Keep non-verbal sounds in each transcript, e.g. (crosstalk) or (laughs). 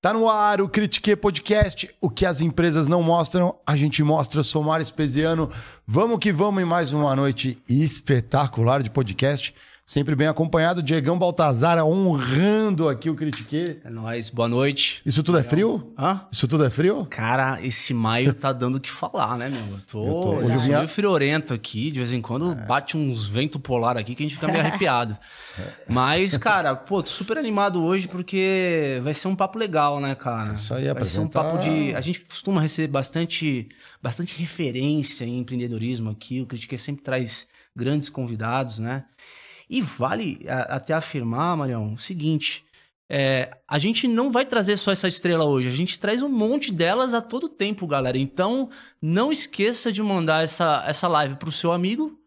Tá no ar o Critique Podcast, o que as empresas não mostram, a gente mostra. Eu sou Espesiano. Vamos que vamos em mais uma noite espetacular de podcast. Sempre bem acompanhado, Diegão Baltazar honrando aqui o Critique. É nóis, boa noite. Isso tudo é frio? Hã? Isso tudo é frio? Cara, esse maio tá dando o que falar, né, meu? Eu tô, Eu tô- hoje eu vinha- meio friorento aqui, de vez em quando bate uns vento polar aqui que a gente fica meio (laughs) arrepiado. Mas, cara, pô, tô super animado hoje porque vai ser um papo legal, né, cara? Isso aí, Vai ser um papo de... A gente costuma receber bastante, bastante referência em empreendedorismo aqui, o Critique sempre traz grandes convidados, né? E vale a- até afirmar, Marião, o seguinte: é, a gente não vai trazer só essa estrela hoje, a gente traz um monte delas a todo tempo, galera. Então, não esqueça de mandar essa, essa live pro seu amigo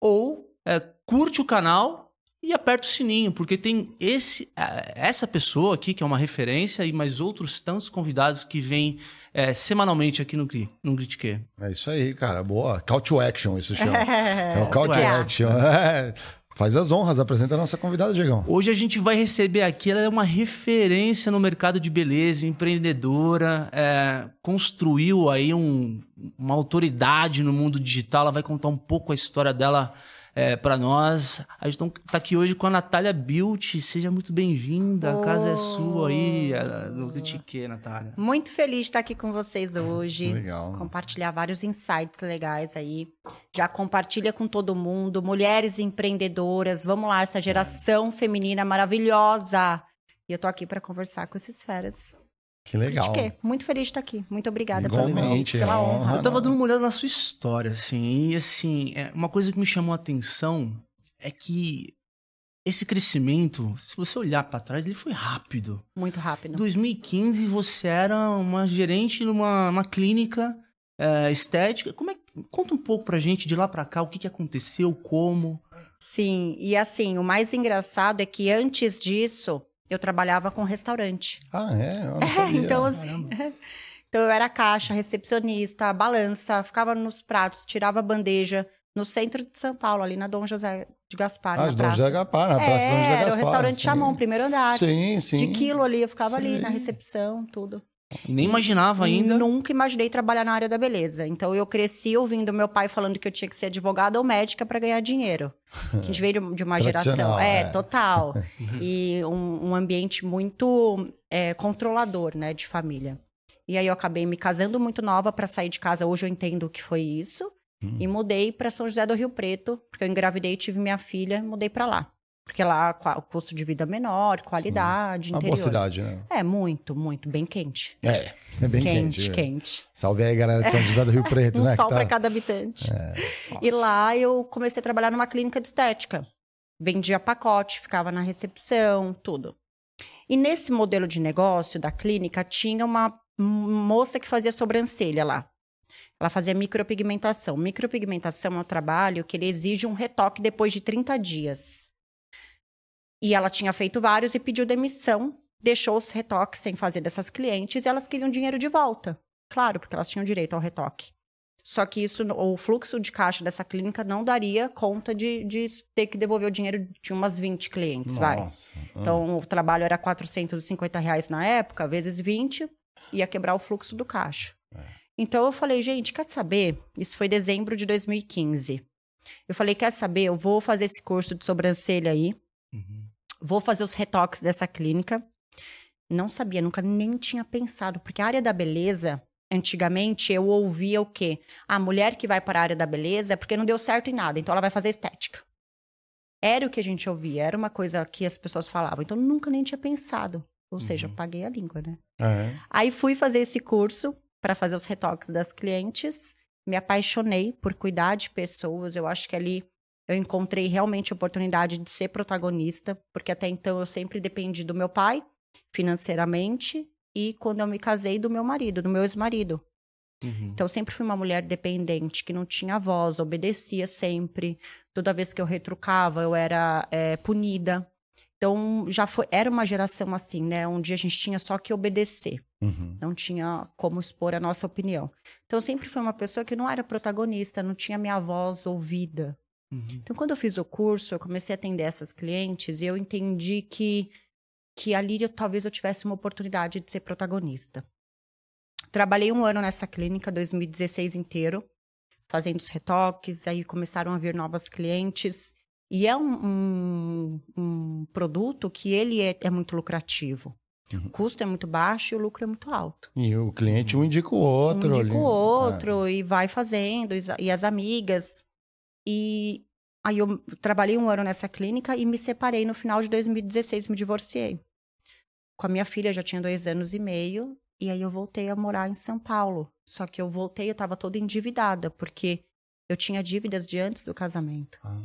ou é, curte o canal e aperta o sininho, porque tem esse, é, essa pessoa aqui que é uma referência e mais outros tantos convidados que vêm é, semanalmente aqui no, no Critique. É isso aí, cara. Boa. Call to action, isso chama. É, (laughs) É o call to action. (laughs) Faz as honras, apresenta a nossa convidada, Diegão. Hoje a gente vai receber aqui, ela é uma referência no mercado de beleza, empreendedora, é, construiu aí um- uma autoridade no mundo digital, ela vai contar um pouco a história dela é, para nós. A gente tá aqui hoje com a Natália Bilt, seja muito bem-vinda, a casa é sua aí, é, no Critique, Natália. Muito feliz de estar aqui com vocês hoje. Legal. Compartilhar vários insights legais aí. Já compartilha com todo mundo. Mulheres empreendedoras. Vamos lá, essa geração feminina maravilhosa. E eu tô aqui para conversar com esses feras. Que legal. Critique. Muito feliz de estar aqui. Muito obrigada pelo- Igualmente, pela é uma honra. honra. Eu tava dando uma olhada na sua história, assim, e assim, é, uma coisa que me chamou a atenção é que esse crescimento, se você olhar pra trás, ele foi rápido. Muito Em rápido. 2015 você era uma gerente numa uma clínica é, estética. Como é, conta um pouco pra gente de lá pra cá, o que, que aconteceu, como. Sim, e assim, o mais engraçado é que antes disso, eu trabalhava com restaurante. Ah, é? Eu não (laughs) É, sabia. então assim. (laughs) então eu era caixa, recepcionista, balança, ficava nos pratos, tirava a bandeja no centro de São Paulo, ali na Dom José de Gaspar, Ah, na de Dom praça. José Gaspar, na praça é, Dom José Gaspar. era o restaurante sim. Chamon, primeiro andar. Sim, sim. De quilo ali, eu ficava ali Sim. na recepção, tudo. Nem imaginava ainda. Nunca imaginei trabalhar na área da beleza. Então eu cresci ouvindo meu pai falando que eu tinha que ser advogada ou médica para ganhar dinheiro. Que a gente veio de- uma geração. É, é. total. (laughs) e um, um ambiente muito é, controlador, né, de família. E aí eu acabei me casando muito nova para sair de casa. Hoje eu entendo o que foi isso. Hum. E mudei para São José do Rio Preto, porque eu engravidei e tive minha filha, mudei para lá. Porque lá o custo de vida é menor, qualidade, Uma interior. boa cidade, né? É, muito, muito. Bem quente. É, é bem quente. quente, é. quente. Salve aí, galera de São José do Rio Preto, (laughs) um né? sol que tá- para cada habitante. É. E lá eu comecei a trabalhar numa clínica de estética. Vendia pacote, ficava na recepção, tudo. E nesse modelo de negócio da clínica tinha uma moça que fazia sobrancelha lá. Ela fazia micropigmentação. Micropigmentação é um trabalho que ele exige um retoque depois de 30 dias. E ela tinha feito vários e pediu demissão, deixou os retoques sem fazer dessas clientes e elas queriam dinheiro de volta. Claro, porque elas tinham direito ao retoque. Só que isso, o fluxo de caixa dessa clínica não daria conta de, de ter que devolver o dinheiro de umas 20 clientes, vai. Nossa. ah. Então, o trabalho era 450 reais na época, vezes 20, ia quebrar o fluxo do caixa. Então, eu falei, gente, quer saber? Isso foi dezembro de 2015. Eu falei, quer saber? Eu vou fazer esse curso de sobrancelha aí, vou fazer os retoques dessa clínica. Não sabia, nunca nem tinha pensado, porque a área da beleza, antigamente eu ouvia o quê? A mulher que vai para a área da beleza é porque não deu certo em nada, então ela vai fazer estética. Era o que a gente ouvia, era uma coisa que as pessoas falavam. Então, nunca nem tinha pensado. Ou seja, paguei a língua, né? É. Aí fui fazer esse curso para fazer os retoques das clientes. Me apaixonei por cuidar de pessoas. Eu acho que ali eu encontrei realmente a oportunidade de ser protagonista, porque até então eu sempre dependi do meu pai financeiramente e quando eu me casei do meu marido, do meu ex-marido. Então eu sempre fui uma mulher dependente, que não tinha voz, obedecia sempre. Toda vez que eu retrucava, eu era é, punida. Então já foi, era uma geração assim, né? Onde a gente tinha só que obedecer. Uhum. Não tinha como expor a nossa opinião. Então eu sempre fui uma pessoa que não era protagonista, não tinha minha voz ouvida. Então quando eu fiz o curso, eu comecei a atender essas clientes e eu entendi que que ali eu, talvez eu tivesse uma oportunidade de ser protagonista. Trabalhei um ano nessa clínica, 2016 inteiro, fazendo os retoques, aí começaram a vir novas clientes. E é um, um, um produto que ele é, é muito lucrativo. O custo é muito baixo e o lucro é muito alto. E o cliente um indica o outro. um ali. indica o outro e vai fazendo, e as amigas. E aí eu trabalhei um ano nessa clínica e me separei no final de 2016, me divorciei. Com a minha filha, já tinha dois anos e meio, e aí eu voltei a morar em São Paulo. Só que eu voltei, eu tava toda endividada, porque eu tinha dívidas de antes do casamento. Ah.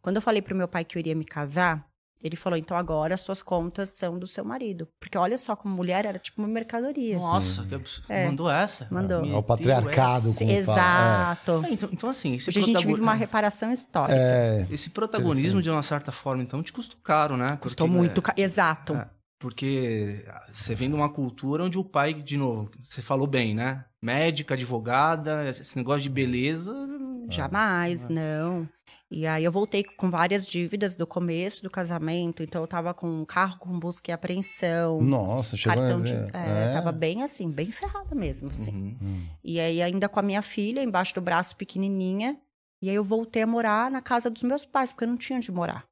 Quando eu falei pro meu pai que eu iria me casar, ele falou: então agora as suas contas são do seu marido. Porque olha só, como mulher era tipo uma mercadoria. Nossa, que absurdo. É. Mandou essa? Mandou. É o patriarcado, como fala. Exato. É, então, então, assim, esse Hoje a gente vive uma é, reparação histórica. É, Esse protagonismo, de uma certa forma, então, te custou caro, né? Custou Porque, muito. é, ca- Exato. é, porque você vem de uma cultura onde o pai, de novo, você falou bem, né? Médica, advogada, esse negócio de beleza. Jamais, não. E aí eu voltei com várias dívidas do começo do casamento. Então eu tava com um carro com busca e apreensão. Nossa, chegou cartão a de. É, É. tava bem assim, bem ferrada mesmo, assim. Uhum. Hum. E aí, ainda com a minha filha, embaixo do braço, pequenininha. E aí, eu voltei a morar na casa dos meus pais, porque eu não tinha onde morar.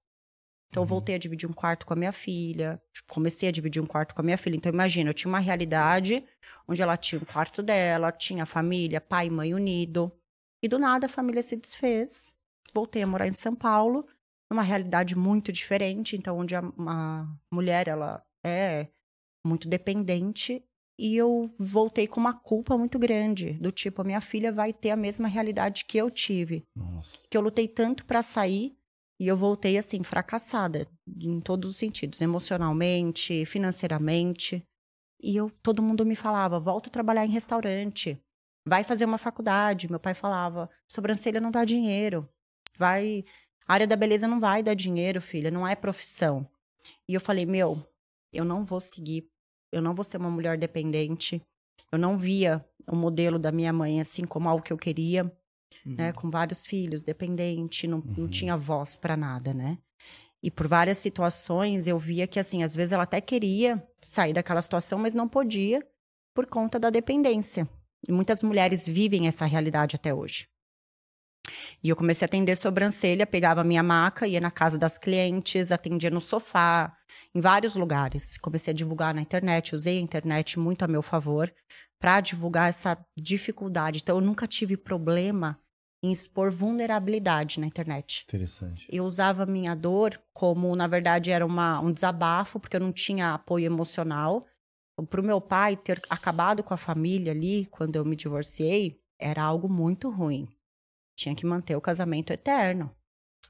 Então, eu voltei a dividir um quarto com a minha filha. Tipo, comecei a dividir um quarto com a minha filha. Então, imagina, eu tinha uma realidade onde ela tinha o quarto dela, tinha a família, pai e mãe unido. E do nada, a família se desfez. Voltei a morar em São Paulo, numa realidade muito diferente. Então, onde a, a mulher, ela é muito dependente e eu voltei com uma culpa muito grande, do tipo, a minha filha vai ter a mesma realidade que eu tive, Nossa. que eu lutei tanto pra sair e eu voltei assim fracassada em todos os sentidos, emocionalmente, financeiramente. E eu todo mundo me falava: "Volta a trabalhar em restaurante, vai fazer uma faculdade". Meu pai falava: "Sobrancelha não dá dinheiro. Vai, a área da beleza não vai dar dinheiro, filha, não é profissão". E eu falei: "Meu, eu não vou seguir eu não vou ser uma mulher dependente. Eu não via o modelo da minha mãe assim como algo que eu queria, Uhum. né? Com vários filhos, dependente, não, não tinha voz para nada, né? E por várias situações eu via que, assim, às vezes ela até queria sair daquela situação, mas não podia por conta da dependência. E muitas mulheres vivem essa realidade até hoje. E eu comecei a atender sobrancelha, pegava a minha maca, ia na casa das clientes, atendia no sofá, em vários lugares. Comecei a divulgar na internet, usei a internet muito a meu favor para divulgar essa dificuldade. Então, eu nunca tive problema em expor vulnerabilidade na internet. Interessante. Eu usava a minha dor como, na verdade, era uma, um desabafo, porque eu não tinha apoio emocional. Para o meu pai ter acabado com a família ali, quando eu me divorciei, era algo muito ruim. Tinha que manter o casamento eterno.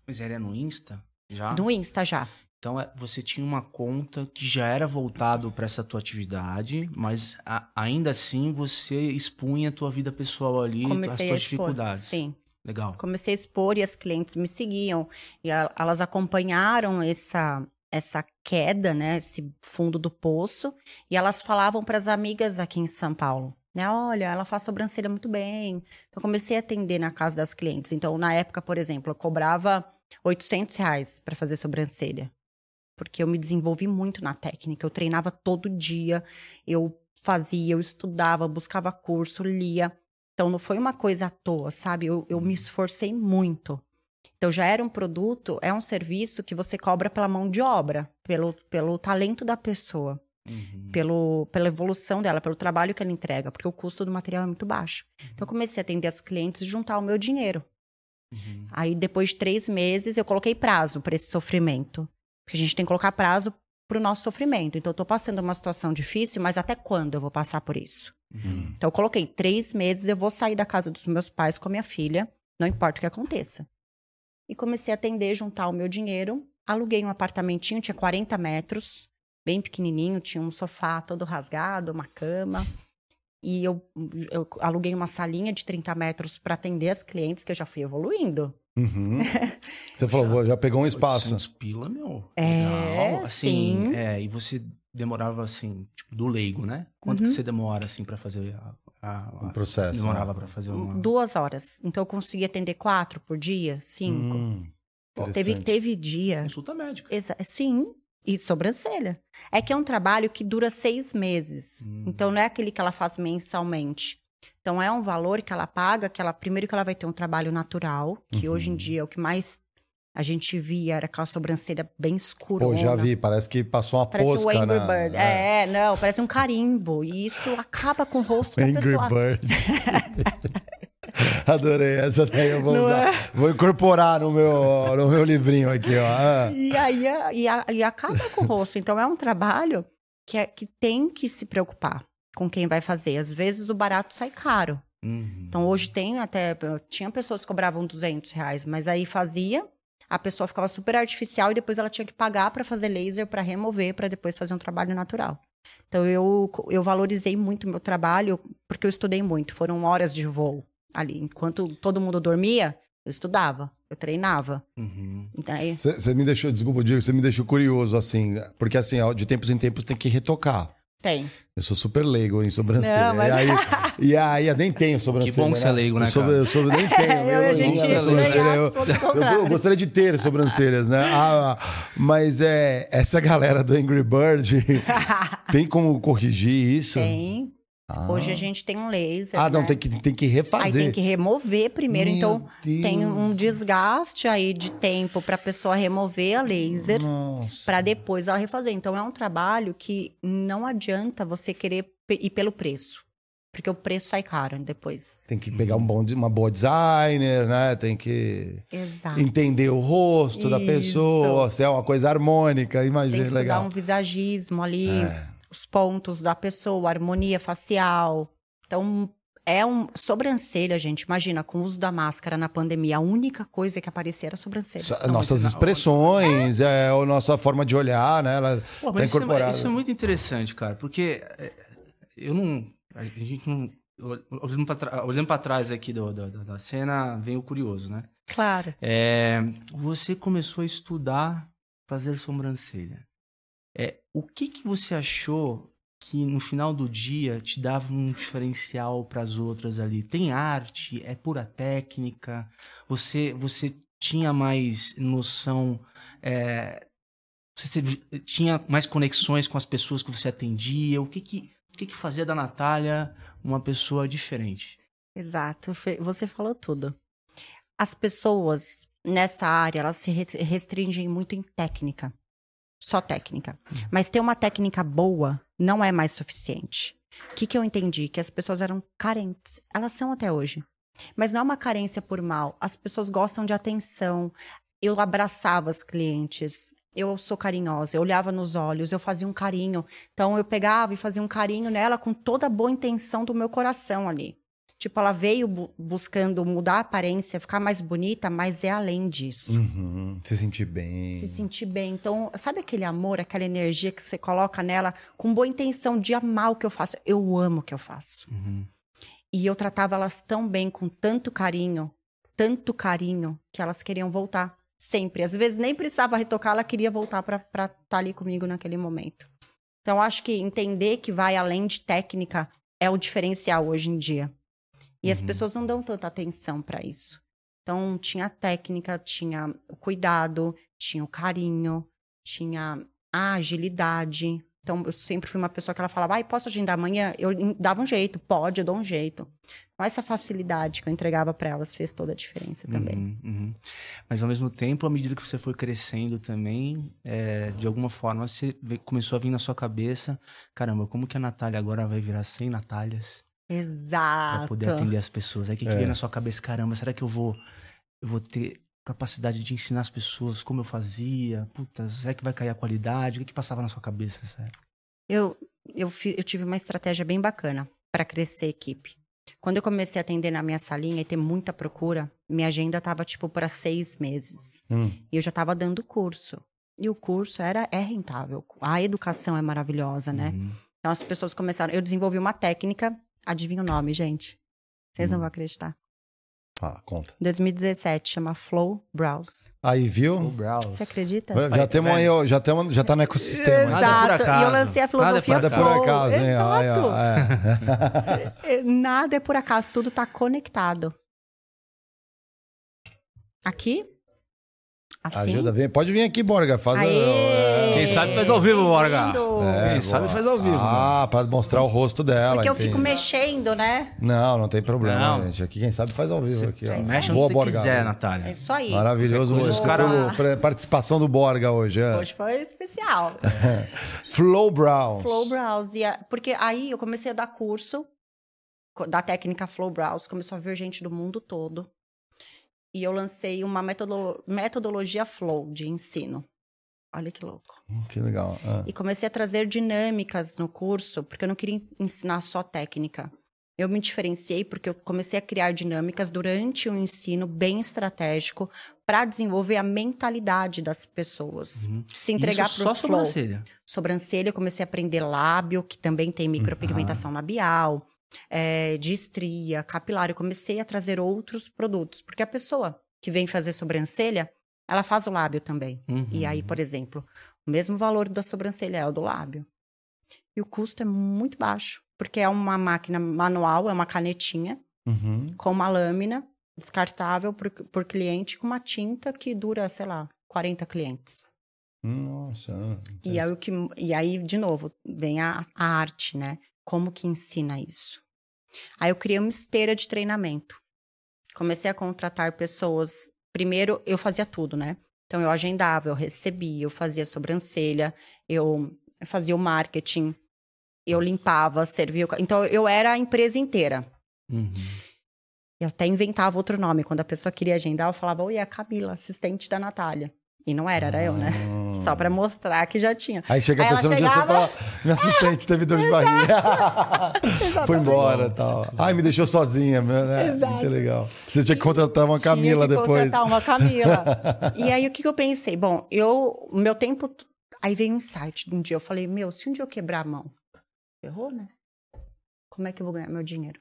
Mas era no Insta? Já? No Insta já. Então é, você tinha uma conta que já era voltado para essa tua atividade, mas a- ainda assim você expunha a tua vida pessoal ali, as Comecei a tuas expor. dificuldades. Sim. Legal. Comecei a expor e as clientes me seguiam. E a- elas acompanharam essa, essa queda, né? Esse fundo do poço. E elas falavam para as amigas aqui em São Paulo. Né, olha, ela faz sobrancelha muito bem. Então, eu comecei a atender na casa das clientes. Então, na época, por exemplo, eu cobrava 800 reais para fazer sobrancelha. Porque eu me desenvolvi muito na técnica. Eu treinava todo dia. Eu fazia, eu estudava, buscava curso, lia. Então, não foi uma coisa à toa, sabe? Eu, eu me esforcei muito. Então, já era um produto, é um serviço que você cobra pela mão de obra, pelo, pelo talento da pessoa, pelo, pela evolução dela, pelo trabalho que ela entrega, porque o custo do material é muito baixo. Então, eu comecei a atender as clientes e juntar o meu dinheiro. Aí, depois de três meses, eu coloquei prazo para esse sofrimento. Porque a gente tem que colocar prazo para o nosso sofrimento. Então, eu tô passando uma situação difícil, mas até quando eu vou passar por isso? Então, eu coloquei três meses, eu vou sair da casa dos meus pais com a minha filha, não importa o que aconteça. E comecei a atender, juntar o meu dinheiro. Aluguei um apartamentinho, tinha 40 metros, bem pequenininho, tinha um sofá todo rasgado, uma cama. E eu, eu aluguei uma salinha de 30 metros para atender as clientes, que eu já fui evoluindo. Uhum. (laughs) Você falou, vou- já pegou um espaço. 800 pila, meu. É, Legal. Assim, sim. É, e você demorava assim, tipo, do leigo, né? Quanto Uhum. que você demora assim pra fazer a, a, a- Um processo, Você demorava né? pra fazer uma. Duas horas. Então eu consegui atender quatro por dia, cinco. Hum, teve, teve dia. Consulta médica. Exa- sim, e sobrancelha. É que é um trabalho que dura seis meses. Hum. Então não é aquele que ela faz mensalmente. Então é um valor que ela paga, que ela primeiro que ela vai ter um trabalho natural, que Uhum. hoje em dia é o que mais a gente via era aquela sobrancelha bem escura. Pô, já vi, parece que passou uma Parece posca o Angry na... Bird. É. não, parece um carimbo. E isso acaba com o rosto da Angry pessoa. Bird. (laughs) (laughs) Adorei, essa daí eu vou Não usar. é? Vou incorporar no meu, no meu livrinho aqui, ó. Ah. E aí e, a- e acaba com o rosto. Então é um trabalho que, é, que tem que se preocupar com quem vai fazer. Às vezes o barato sai caro. Uhum. Então hoje tem até. Tinha pessoas que cobravam 200 reais, mas aí fazia, a pessoa ficava super artificial e depois ela tinha que pagar para fazer laser, para remover, para depois fazer um trabalho natural. Então eu, eu valorizei muito o meu trabalho porque eu estudei muito. Foram horas de voo ali. Enquanto todo mundo dormia, eu estudava, eu treinava. Uhum. Então, aí- Você me deixou, desculpa, Diego, você me deixou curioso, assim, porque assim, de tempos em tempos tem que retocar. Tem. Eu sou super leigo em sobrancelha. Não, mas- E aí, (laughs) e aí eu nem tenho sobrancelha. Que bom que você é leigo, né, Eu, sou, eu sou- nem (laughs) tenho. Eu e a eu- gente eu- ganhar eu, eu- gostaria de ter sobrancelhas, né? Ah, mas é, essa galera do Angry Bird (laughs) tem como corrigir isso? Tem. Ah. Hoje a gente tem um laser. Ah, não, né? tem que, tem que Aí refazer. tem que remover primeiro. Meu então tem um Deus. desgaste aí de tempo para a pessoa remover a laser para depois ela refazer. Então é um trabalho que não adianta você querer ir pelo preço. Porque o preço sai caro depois. Tem que pegar um bom, uma boa designer, né? Tem que Exato. entender o rosto da Isso. pessoa, se é uma coisa harmônica, Tem imagina, que estudar legal. um visagismo ali, É. os pontos da pessoa, harmonia facial. Então, é um. Sobrancelha, gente. Imagina, com o uso da máscara na pandemia, a única coisa que aparecia era a sobrancelha. Sa- Nossas expressões, é, a nossa forma de olhar, né? Ela Pô, tá mas isso, é, incorporada. isso é muito interessante, cara, porque é, eu não. A gente não. Olhando pra trás aqui do, do- da cena, vem o curioso, né? Claro. É, você começou a estudar fazer sobrancelha. É, o que, que você achou que no final do dia te dava um diferencial para as outras ali? Tem arte? É pura técnica? Você, você tinha mais noção? é, você tinha mais conexões com as pessoas que você atendia? O que que, o que, que fazia da Natália uma pessoa diferente? Exato, você falou tudo. As pessoas nessa área, elas se re- restringem muito em técnica. Só técnica. Mas ter uma técnica boa não é mais suficiente. O que, que eu entendi? Que as pessoas eram carentes. Elas são até hoje. Mas não é uma carência por mal. As pessoas gostam de atenção. Eu abraçava as clientes. Eu sou carinhosa, eu olhava nos olhos, eu fazia um carinho. Então eu pegava e fazia um carinho nela com toda a boa intenção do meu coração ali. Tipo, ela veio bu- buscando mudar a aparência, ficar mais bonita, mas é além disso. Uhum. Se sentir bem. Se sentir bem. Então, sabe aquele amor, aquela energia que você coloca nela com boa intenção de amar o que eu faço? Eu amo o que eu faço. E eu tratava elas tão bem, com tanto carinho, tanto carinho, que elas queriam voltar. Sempre. Às vezes nem precisava retocar, ela queria voltar para estar ali comigo naquele momento. Então, acho que entender que vai além de técnica é o diferencial hoje em dia. E as pessoas não dão tanta atenção para isso. Então, tinha a técnica, tinha o cuidado, tinha o carinho, tinha a agilidade. Então, eu sempre fui uma pessoa que ela falava, ai, posso agendar amanhã? Eu dava um jeito, pode, eu dou um jeito. Então, essa facilidade que eu entregava para elas fez toda a diferença também. Uhum, uhum. Mas ao mesmo tempo, à medida que você foi crescendo também, é, de alguma forma você começou a vir na sua cabeça, caramba, como que a Natália agora vai virar 100 Natálias pra Exato. poder atender as pessoas? Aí o que, que É. veio na sua cabeça, caramba, será que eu vou, eu vou ter capacidade de ensinar as pessoas como eu fazia? Puta, será que vai cair a qualidade? O que, que passava na sua cabeça? Sério? Eu, eu, eu tive uma estratégia bem bacana para crescer a equipe. Quando eu comecei a atender na minha salinha e ter muita procura, minha agenda estava tipo para seis meses. Hum. E eu já estava dando curso. E o curso era é rentável. A educação é maravilhosa, né? Uhum. Então as pessoas começaram. Eu desenvolvi uma técnica. Adivinha o nome, gente? Vocês não Hum. vão acreditar. Fala, conta. 2017 chama Flow Browse. Aí, viu? Você acredita? Já Pai, temos tá aí, já, temos, já tá no ecossistema. Nada é por Exato. E eu lancei a Nada é por filosofia Nada Flow. por acaso, hein? Exato. é. É, (laughs) Nada é por acaso, tudo tá conectado. Aqui. Assim. Ajuda, vem. Pode vir aqui, Borga. Faz a- Aê! Quem sabe faz ao vivo, Borga. Lindo. É, Quem sabe boa. faz ao vivo, Ah, pra mostrar o rosto dela. Porque eu entendi. fico mexendo, né? Não, não tem problema, Não. gente. Aqui quem sabe faz ao vivo. Aqui, ó. Mexe onde Boa, você Borga. quiser, Natália. É isso aí. Maravilhoso. Qualquer coisa, Você cara- foi o- participação do Borga hoje. É. Hoje foi especial. (laughs) Flow Browns. Flow Browse. E a- Porque aí eu comecei a dar curso co- da técnica Flow Browse. Começou a vir gente do mundo todo. E eu lancei uma metodo- metodologia Flow de ensino. Olha que louco. Hum, Que legal. Ah. E comecei a trazer dinâmicas no curso, porque eu não queria ensinar só técnica. Eu me diferenciei porque eu comecei a criar dinâmicas durante o ensino bem estratégico para desenvolver a mentalidade das pessoas. Uhum. Se entregar para só flow. sobrancelha. Sobrancelha, eu comecei a aprender lábio, que também tem micropigmentação labial, é, de estria, capilar. Eu comecei a trazer outros produtos, porque a pessoa que vem fazer sobrancelha, ela faz o lábio também. Uhum. E aí, por exemplo, o mesmo valor da sobrancelha é o do lábio. E o custo é muito baixo, porque é uma máquina manual, é uma canetinha Uhum. com uma lâmina descartável por, por cliente com uma tinta que dura, sei lá, 40 clientes. Nossa. E aí, o que, e aí, de novo, vem a, a arte, né? Como que ensina isso? Aí eu criei uma esteira de treinamento. Comecei a contratar pessoas. Primeiro, eu fazia tudo, né? Então, eu agendava, eu recebia, eu fazia sobrancelha, eu fazia o marketing, eu limpava, servia. Então, eu era a empresa inteira. Uhum. Eu até inventava outro nome. Quando a pessoa queria agendar, eu falava, oi, é a Camila, assistente da Natália. E não era, era eu, né? Hum. Só pra mostrar que já tinha. Aí chega a Aí pessoa no dia você chegava- fala, minha assistente teve dor de (laughs) barriga. Foi embora e tal. Ai, me deixou sozinha. Né? Exato. Muito legal. Você tinha que contratar uma Tinha Camila que depois. contratar uma Camila. (laughs) e aí, o que, que eu pensei? Bom, eu, meu tempo. Aí veio um insight de um dia. Eu falei, meu, se um dia eu quebrar a mão, ferrou, né? Como é que eu vou ganhar meu dinheiro?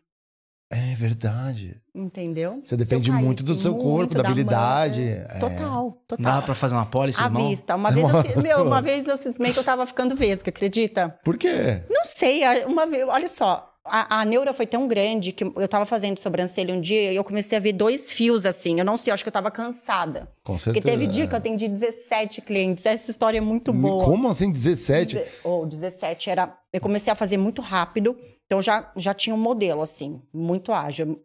É verdade. Entendeu? Você depende muito do seu corpo, muito da mão, habilidade. é, É. Total, total. Dá pra fazer uma pólice À mão? vista. Uma vez, eu, meu, uma (laughs) vez eu cismei que eu tava ficando vesga, acredita? Por quê? Não sei, a- uma vez, olha só, a, a neura foi tão grande que eu tava fazendo sobrancelha um dia e eu comecei a ver dois fios assim. Eu não sei, eu acho que eu tava cansada. Com Porque certeza. teve dia que eu atendi 17 clientes. Essa história é muito boa. Como assim 17? Deze- Ou 17 era. Eu comecei a fazer muito rápido, então já, já tinha um modelo, assim, muito ágil.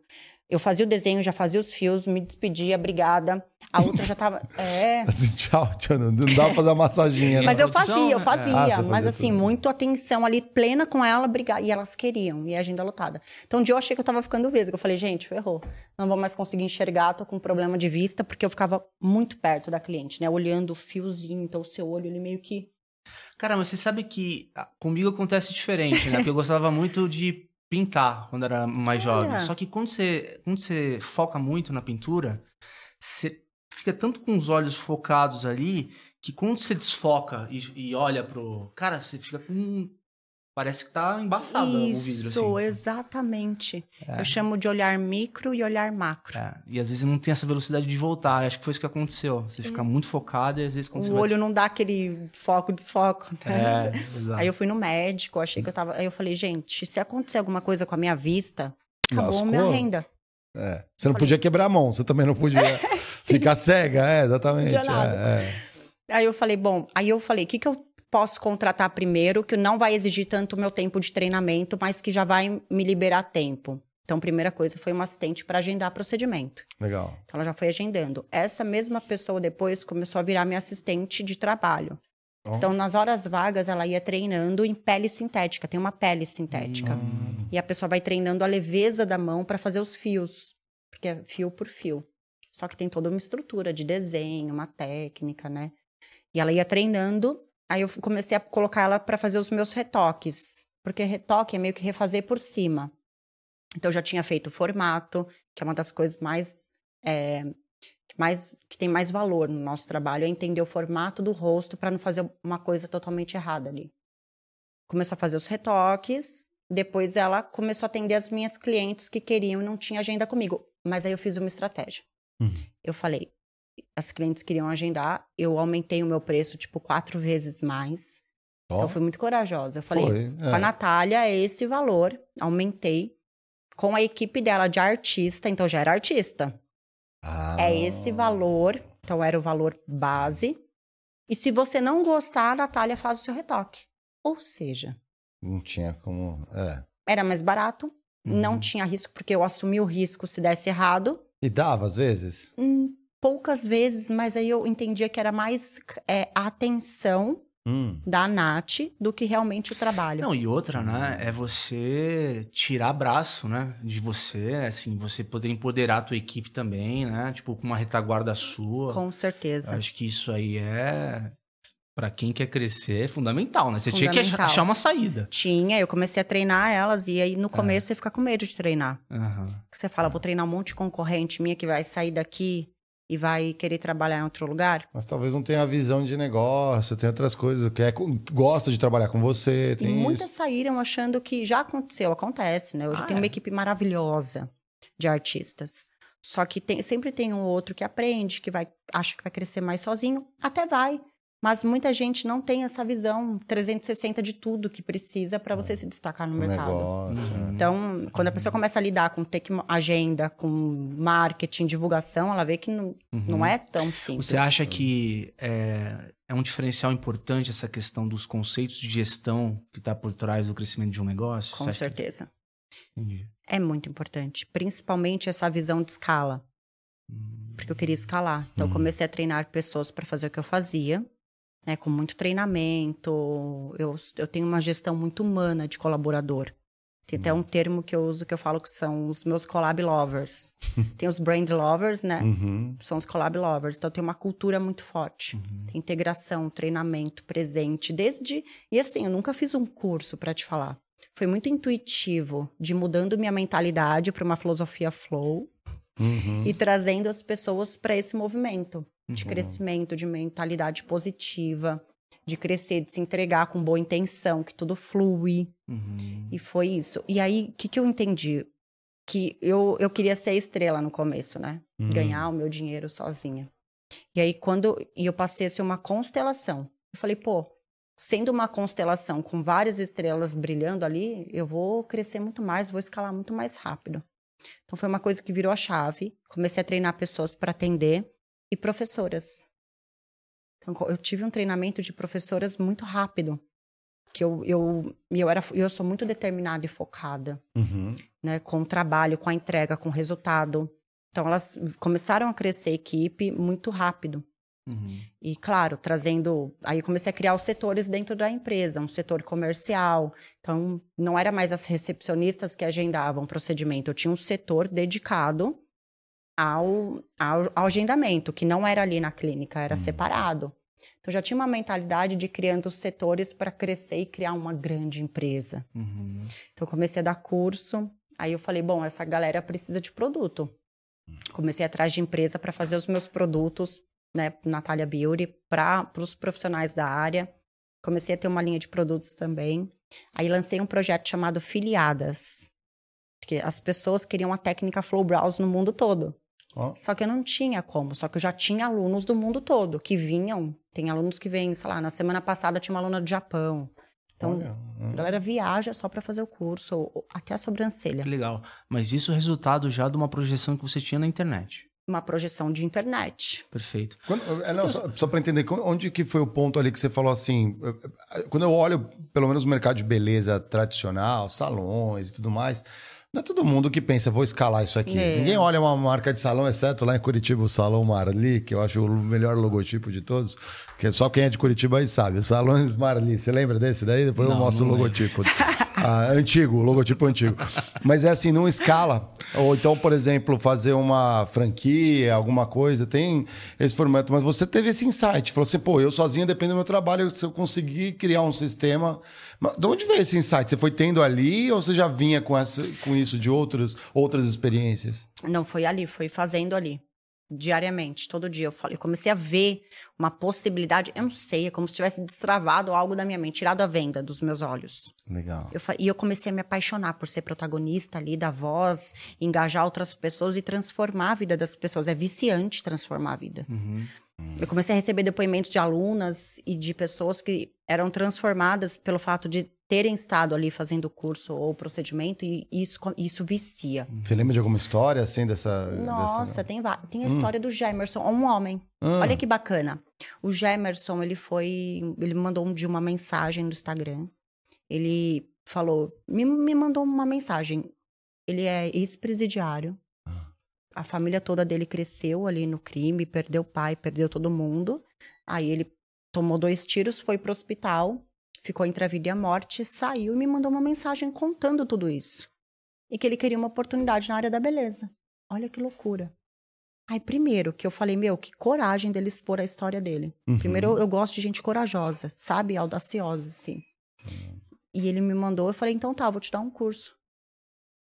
Eu fazia o desenho, já fazia os fios, me despedia, obrigada. A outra já tava. (laughs) É. Assim, tchau, tchau. Não, dá pra fazer uma massaginha. Mas não. eu fazia, eu Ah, fazia. fazia mas assim, tudo. muito atenção ali, plena com ela, brigar. E elas queriam, e a agenda lotada. Então, um dia eu achei que eu tava ficando vesga. Eu falei, gente, ferrou. Não vou mais conseguir enxergar, tô com problema de vista, porque eu ficava muito perto da cliente, né? Olhando o fiozinho, então o seu olho, ele meio que. Cara, mas você sabe que ah, comigo acontece diferente, né? Porque eu gostava muito de pintar quando era mais jovem. Só que quando você, quando você foca muito na pintura, você fica tanto com os olhos focados ali que quando você desfoca e, e olha pro. Cara, você fica com. Parece que tá embaçado o vidro, Isso, assim. exatamente. É. Eu chamo de olhar micro e olhar macro. É, e às vezes não tem essa velocidade de voltar. Acho que foi isso que aconteceu. Você fica muito focado e às vezes quando você o vai olho não dá aquele foco, desfoco. né? É, (laughs) exato. Aí eu fui no médico, achei que eu tava. Aí eu falei, gente, se acontecer alguma coisa com a minha vista, acabou Lascou? minha renda. É. Você não podia quebrar a mão, você também não podia (laughs) ficar cega, é, exatamente. Não tinha nada. é, é. Aí eu falei, bom, aí eu falei, o que, que eu posso contratar primeiro, que não vai exigir tanto o meu tempo de treinamento, mas que já vai me liberar tempo. Então, primeira coisa foi uma assistente para agendar procedimento. Legal. Então, ela já foi agendando. Essa mesma pessoa depois começou a virar minha assistente de trabalho. Ó. Então, nas horas vagas, ela ia treinando em pele sintética. Tem uma pele sintética. E a pessoa vai treinando a leveza da mão para fazer os fios. Porque é fio por fio. Só que tem toda uma estrutura de desenho, uma técnica, né? E ela ia treinando. Aí eu comecei a colocar ela para fazer os meus retoques. Porque retoque é meio que refazer por cima. Então, eu já tinha feito o formato, que é uma das coisas mais é, que mais que tem mais valor no nosso trabalho é entender o formato do rosto para não fazer uma coisa totalmente errada ali. Começou a fazer os retoques, depois ela começou a atender as minhas clientes que queriam e não tinha agenda comigo. Mas aí eu fiz uma estratégia. Uhum. Eu falei, as clientes queriam agendar, eu aumentei o meu preço tipo quatro vezes mais. Ó. Então eu fui muito corajosa. Eu falei, Foi, é. a Natália é esse valor, aumentei. Com a equipe dela de artista, então já era artista. Ah. É esse valor, então era o valor base. E se você não gostar, a Natália faz o seu retoque. Ou seja, Não tinha como. É. era mais barato, Uhum. não tinha risco, porque eu assumi o risco se desse errado. E dava, às vezes? Hum, poucas vezes, mas aí eu entendia que era mais é, a atenção Hum. da Nath do que realmente o trabalho. Não, e outra, né, é você tirar braço, né, de você, assim, você poder empoderar a tua equipe também, né, tipo, com uma retaguarda sua. Com certeza. Eu acho que isso aí é, Pra quem quer crescer, é fundamental, né? Você tinha que achar, Fundamental. achar uma saída. Tinha, eu comecei a treinar elas e aí no começo você fica com medo de treinar. Que Você fala, vou treinar um monte de concorrente minha que vai sair daqui e vai querer trabalhar em outro lugar. Mas talvez não tenha a visão de negócio, tem outras coisas, que é, gosta de trabalhar com você, E muitas isso. saíram achando que já aconteceu, acontece, né? Hoje Ah, tem uma é? equipe maravilhosa de artistas. Só que tem- sempre tem um outro que aprende, que vai acha que vai crescer mais sozinho, até vai. Mas muita gente não tem essa visão 360 de tudo que precisa para você se destacar no O mercado. negócio. Uhum. é. Então, quando a pessoa começa a lidar com ter que agenda, com marketing, divulgação, ela vê que não, não é tão simples. Você acha que é, é um diferencial importante essa questão dos conceitos de gestão que está por trás do crescimento de um negócio? Com que- certeza. Entendi. É muito importante, principalmente essa visão de escala. Porque eu queria escalar. Então, eu comecei a treinar pessoas para fazer o que eu fazia, né, com muito treinamento. Eu, eu tenho uma gestão muito humana de colaborador. Tem até um termo que eu uso que eu falo que são os meus collab lovers. (laughs) Tem os brand lovers, né? Uhum. São os collab lovers. Então, tem uma cultura muito forte. Tem integração, treinamento, presente. Desde. E assim, eu nunca fiz um curso para te falar. Foi muito intuitivo de mudando minha mentalidade para uma filosofia flow Uhum. e trazendo as pessoas para esse movimento de Uhum. crescimento, de mentalidade positiva, de crescer, de se entregar com boa intenção, que tudo flui. Uhum. E foi isso. E aí, o que, que eu entendi? Que eu, eu queria ser a estrela no começo, né? Uhum. Ganhar o meu dinheiro sozinha. E aí, quando e eu passei a ser uma constelação, eu falei, pô, sendo uma constelação com várias estrelas brilhando ali, eu vou crescer muito mais, vou escalar muito mais rápido. Então, foi uma coisa que virou a chave. Comecei a treinar pessoas para atender e professoras. Então, eu tive um treinamento de professoras muito rápido. que eu, eu, e eu, era, eu sou muito determinada e focada, Uhum. né? Com o trabalho, com a entrega, com o resultado. Então, elas começaram a crescer a equipe muito rápido. Uhum. E, claro, trazendo. Aí eu comecei a criar os setores dentro da empresa, um setor comercial. Então, não era mais as recepcionistas que agendavam o procedimento, eu tinha um setor dedicado ao, ao, ao agendamento, que não era ali na clínica, era separado. Então, já tinha uma mentalidade de criando os setores para crescer e criar uma grande empresa. Uhum. Então, eu comecei a dar curso. Aí eu falei, bom, essa galera precisa de produto. Comecei atrás de empresa para fazer os meus produtos, né, Natália Beauty, para os profissionais da área. Comecei a ter uma linha de produtos também. Aí lancei um projeto chamado Filiadas. Porque as pessoas queriam a técnica Flow Browse no mundo todo. Ó. Só que eu não tinha como. Só que eu já tinha alunos do mundo todo que vinham. Tem alunos que vêm, sei lá, na semana passada tinha uma aluna do Japão. Então, Olha, a galera viaja só para fazer o curso, ou- ou até a sobrancelha. Legal. Mas isso é resultado já de uma projeção que você tinha na internet. Uma projeção de internet. Perfeito. Quando- é, não, só, só para entender, onde que foi o ponto ali que você falou assim? eh, Quando eu olho, pelo menos o mercado de beleza tradicional, salões e tudo mais, não é todo mundo que pensa, vou escalar isso aqui. É. Ninguém olha uma marca de salão, exceto lá em Curitiba, o Salão Marli, que eu acho o melhor logotipo de todos. Que só quem é de Curitiba aí sabe. O Salões Marli, você lembra desse daí? Depois eu Não, mostro não o logotipo. (laughs) Ah, antigo, logotipo antigo. Mas é assim, não escala. Ou então, por exemplo, fazer uma franquia, alguma coisa, tem esse formato. Mas você teve esse insight, falou assim, pô, eu sozinho dependo do meu trabalho, se eu conseguir criar um sistema. De onde veio esse insight? Você foi tendo ali ou você já vinha com, essa, com isso de outros, outras experiências? Não foi ali, foi fazendo ali. Diariamente, todo dia. Eu, falei, eu comecei a ver uma possibilidade. Eu não sei, é como se tivesse destravado algo da minha mente, tirado a venda dos meus olhos. Legal. Eu e eu comecei a me apaixonar por ser protagonista ali da voz, engajar outras pessoas e transformar a vida das pessoas. É viciante transformar a vida. Uhum. Eu comecei a receber depoimentos de alunas e de pessoas que eram transformadas pelo fato de terem estado ali fazendo o curso ou o procedimento e isso, isso vicia. Você lembra de alguma história assim dessa. Nossa, dessa... tem, tem a história do Gemerson, um homem. Ah. Olha que bacana. O Gemerson, ele foi. Ele mandou um dia uma mensagem no Instagram. Ele falou. Me, me mandou uma mensagem. Ele é ex-presidiário. A família toda dele cresceu ali no crime, perdeu o pai, perdeu todo mundo. Aí ele tomou dois tiros, foi pro hospital, ficou entre a vida e a morte, saiu e me mandou uma mensagem contando tudo isso. E que ele queria uma oportunidade na área da beleza. Olha que loucura. Aí, primeiro, que eu falei, meu, que coragem dele expor a história dele. Uhum. Primeiro, eu, eu gosto de gente corajosa, sabe? Audaciosa, assim. E ele me mandou, eu falei, então tá, vou te dar um curso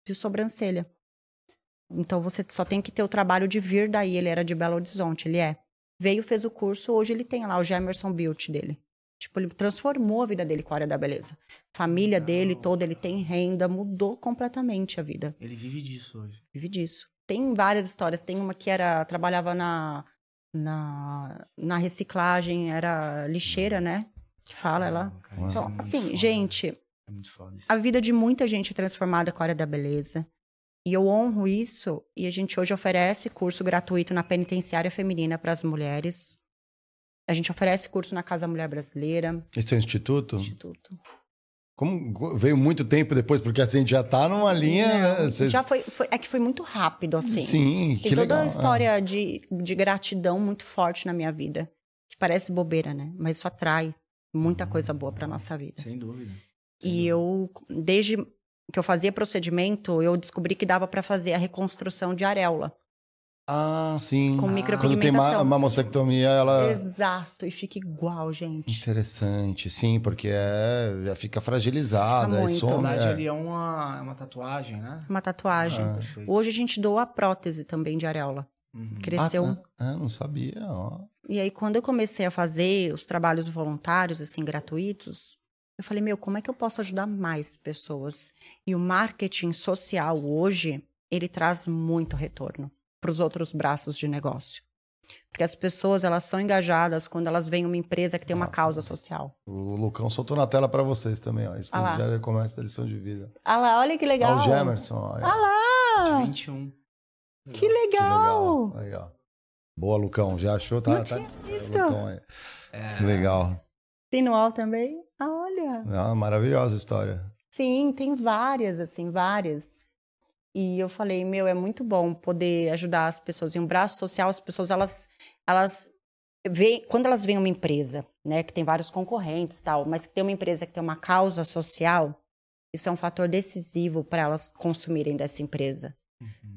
de sobrancelha. Então, você só tem que ter o trabalho de vir daí. Ele era de Belo Horizonte, ele é. Veio, fez o curso, hoje ele tem lá o Gemerson Beauty dele. Tipo, ele transformou a vida dele com a área da beleza. Família dele toda, ele tem renda, mudou completamente a vida Ele vive disso hoje. vive disso. Tem várias histórias. Tem uma que era trabalhava na, na, na reciclagem, era lixeira, né? Que fala ela. Cara, é Então, muito assim, foda. gente, É a vida de muita gente é transformada com a área da beleza. E eu honro isso. E a gente hoje oferece curso gratuito na penitenciária feminina para as mulheres. A gente oferece curso na Casa Mulher Brasileira, Esse é o instituto? Instituto. Como veio muito tempo depois, porque assim, a gente já tá numa linha. Não, Vocês- Já foi, foi- É que foi muito rápido, assim. Sim, Tem que toda legal. uma é. história de, de gratidão muito forte na minha vida. Que parece bobeira, né? Mas isso atrai muita coisa boa pra nossa vida. Sem dúvida. E eu, desde que eu fazia procedimento, eu descobri que dava pra fazer a reconstrução de areola. Ah, sim. Com Quando tem micropigmentação. ma mamostectomia, ela. Exato, e fica igual, gente. Interessante, sim, porque é, já fica fragilizada, Fica é muito. Na verdade, é. ele é uma, é uma tatuagem, né? Uma tatuagem. Ah. Hoje a gente doa a prótese também de areola. Uhum. Cresceu. Ah, tá. Ah, não sabia, ó. E aí, quando eu comecei a fazer os trabalhos voluntários, assim, gratuitos, eu falei, meu, como é que eu posso ajudar mais pessoas? E o marketing social hoje, ele traz muito retorno para os outros braços de negócio. Porque as pessoas, elas são engajadas quando elas veem uma empresa que tem uma causa social. O Lucão soltou na tela pra vocês também, ó. Esse Ah é comércio da lição de vida. Ah lá, olha que Ah, legal. o Gemerson, ó. Ah lá, De 21. que Que legal. legal. Aí, ó. Boa, Lucão. Já achou? Tá, Não tá- tinha visto. Lucão aí. É, Que legal. Tem no UOL também? Ah, olha. Não, maravilhosa história. Sim, tem várias, assim, várias. E eu falei, meu, é muito bom poder ajudar as pessoas. E um braço social, as pessoas, elas, elas veem, quando elas veem uma empresa, né, que tem vários concorrentes tal, mas que tem uma empresa que tem uma causa social, isso é um fator decisivo para elas consumirem dessa empresa.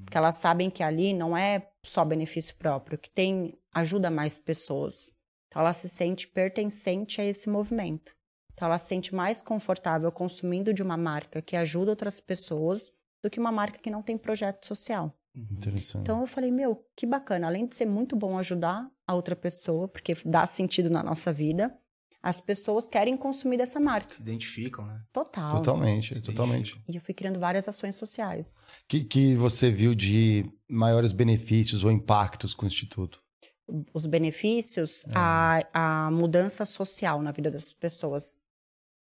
Porque elas sabem que ali não é só benefício próprio, que tem ajuda mais pessoas. Então ela se sente pertencente a esse movimento. Então ela se sente mais confortável consumindo de uma marca que ajuda outras pessoas do que uma marca que não tem projeto social. Interessante. Então eu falei, meu, que bacana. Além de ser muito bom ajudar a outra pessoa, porque dá sentido na nossa vida, as pessoas querem consumir dessa marca. Se identificam, né? Total. Totalmente, totalmente. E eu fui criando várias ações sociais. que, que você viu de maiores benefícios ou impactos com o Instituto? Os benefícios, a, a mudança social na vida das pessoas.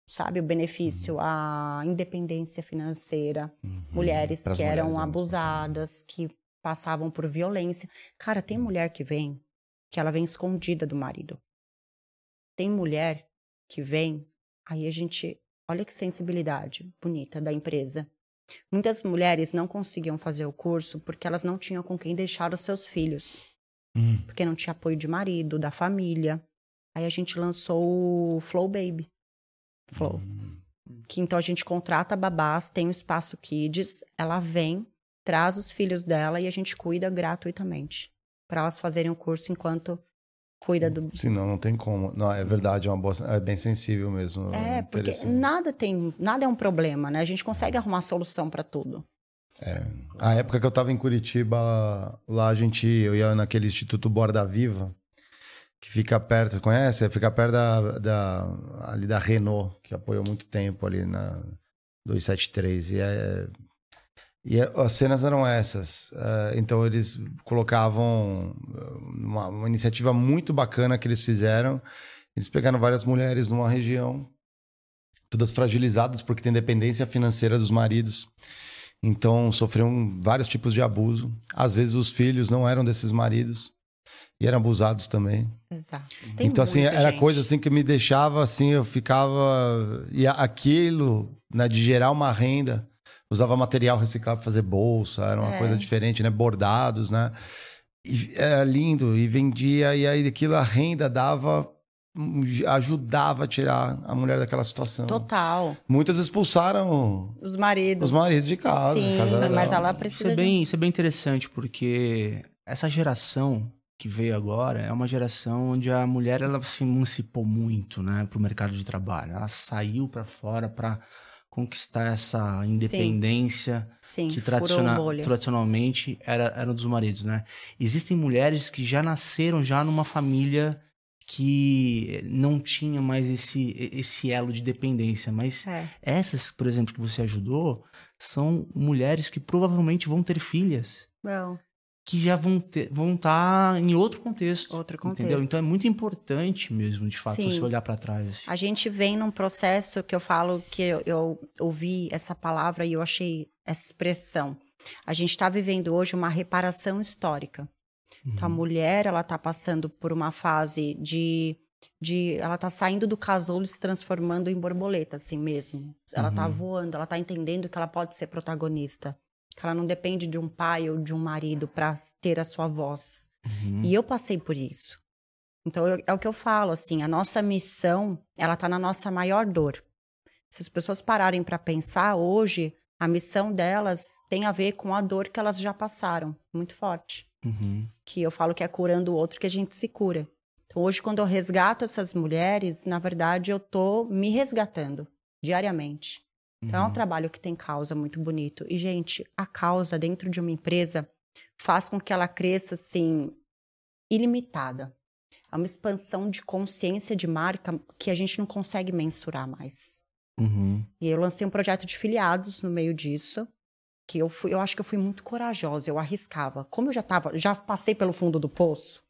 Sabe? O benefício, a independência financeira. Mulheres Pras que eram mulheres, é muito abusadas, que passavam por violência. Cara, tem mulher que vem, que ela vem escondida do marido. Tem mulher que vem, aí a gente. Olha que sensibilidade bonita da empresa. Muitas mulheres não conseguiam fazer o curso porque elas não tinham com quem deixar os seus filhos. Hum. Porque não tinha apoio de marido, da família. Aí a gente lançou o Flow Baby. Flow. Que então a gente contrata babás, tem o espaço Kids, ela vem, traz os filhos dela e a gente cuida gratuitamente. Para elas fazerem o curso enquanto cuida do. Senão não tem como. Não, é verdade, é uma boa, é bem sensível mesmo. É, porque interessante. nada tem, nada é um problema, né? A gente consegue arrumar solução para tudo. A época que eu tava em Curitiba, lá a gente, eu ia naquele Instituto Borda Viva, que fica perto, conhece? Fica perto da, da, ali da Renault, que apoiou muito tempo ali na 273. E, é, e é- as cenas eram essas. Eh, então eles colocavam uma, uma iniciativa muito bacana que eles fizeram. Eles pegaram várias mulheres numa região, todas fragilizadas porque tem dependência financeira dos maridos. Então sofriam vários tipos de abuso. Às vezes os filhos não eram desses maridos e eram abusados também. Exato. Tem então assim, era gente. coisa assim que me deixava assim, eu ficava e a- aquilo, né, de gerar uma renda, usava material reciclado para fazer bolsa, era uma É. coisa diferente, né, bordados, né? E era lindo e vendia e aí aquilo a renda dava ajudava a tirar a mulher daquela situação. Total. Muitas expulsaram Os maridos. os maridos de casa. Sim, casa mas dela. ela Isso precisa é, de bem, isso é bem interessante, porque essa geração que veio agora é uma geração onde a mulher ela se emancipou muito, né, para o mercado de trabalho. Ela saiu para fora para conquistar essa independência Sim, que furou tradiciona- tradicionalmente era, eram dos maridos, né? Existem mulheres que já nasceram já numa família que não tinha mais esse, esse elo de dependência, mas É. essas, por exemplo, que você ajudou, são mulheres que provavelmente vão ter filhas Não. Que já vão ter, vão estar em outro contexto. Outro Entendeu? contexto. Então é muito importante mesmo, de fato, Sim. você olhar para trás. assim. A gente vem num processo que eu falo que eu, eu ouvi essa palavra e eu achei essa expressão. A gente está vivendo hoje uma reparação histórica. Então, a mulher, ela está passando por uma fase de, de ela está saindo do casulo e se transformando em borboleta, assim mesmo. Ela está Uhum. voando, ela está entendendo que ela pode ser protagonista. Que ela não depende de um pai ou de um marido para ter a sua voz. Uhum. E eu passei por isso. Então, eu- é o que eu falo, assim, a nossa missão, ela tá na nossa maior dor. Se as pessoas pararem para pensar, hoje, a missão delas tem a ver com a dor que elas já passaram, muito forte. Uhum. Que eu falo que é curando o outro que a gente se cura. Então, hoje, quando eu resgato essas mulheres, na verdade, eu tô me resgatando diariamente. Então, é um Uhum. trabalho que tem causa muito bonito. E, gente, a causa dentro de uma empresa faz com que ela cresça, assim, ilimitada. É uma expansão de consciência de marca que a gente não consegue mensurar mais. Uhum. E eu lancei um projeto de filiados no meio disso, que eu fui, eu acho que eu fui muito corajosa, eu arriscava. Como eu já tava, já passei pelo fundo do poço,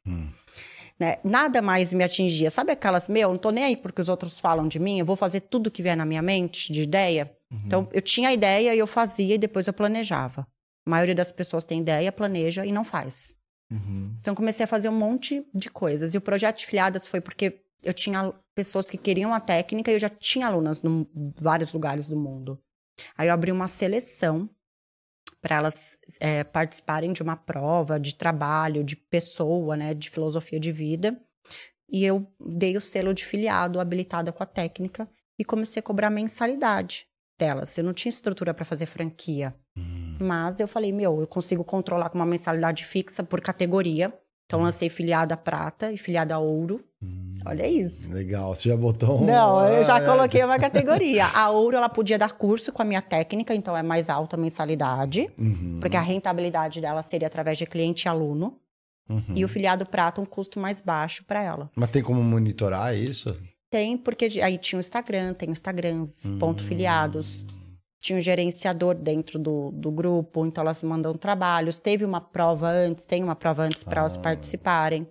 né? Nada mais me atingia. Sabe aquelas, meu, não tô nem aí porque os outros falam de mim, eu vou fazer tudo que vier na minha mente de ideia. Então, eu tinha a ideia e eu fazia e depois eu planejava. A maioria das pessoas tem ideia, planeja e não faz. Uhum. Então comecei a fazer um monte de coisas. E o projeto de filiadas foi porque Eu tinha pessoas que queriam a técnica e eu já tinha alunas em vários lugares do mundo. Aí eu abri uma seleção para elas é, participarem de uma prova de trabalho, de pessoa, né, de filosofia de vida. E eu dei o selo de filiado habilitada com a técnica e comecei a cobrar mensalidade delas. Eu não tinha estrutura para fazer franquia. Mas eu falei, meu, eu consigo controlar com uma mensalidade fixa por categoria. Então lancei filiada prata e filiada ouro. Olha isso. Legal, você já botou um... Não, eu já (laughs) é. coloquei uma categoria. A ouro ela podia dar curso com a minha técnica, então é mais alta a mensalidade, Uhum, porque a rentabilidade dela seria através de cliente e aluno. uhum. E o filiado prata um custo mais baixo para ela. Mas tem como monitorar isso? Tem, porque aí tinha o Instagram, tem o Instagram, Hum. ponto filiados. Tinha um gerenciador dentro do, do grupo, então elas mandam trabalhos. Teve uma prova antes, tem uma prova antes para elas Ah. participarem.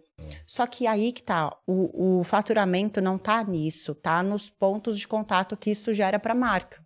Só que aí que tá, o, o faturamento não tá nisso, tá nos pontos de contato que isso gera para a marca.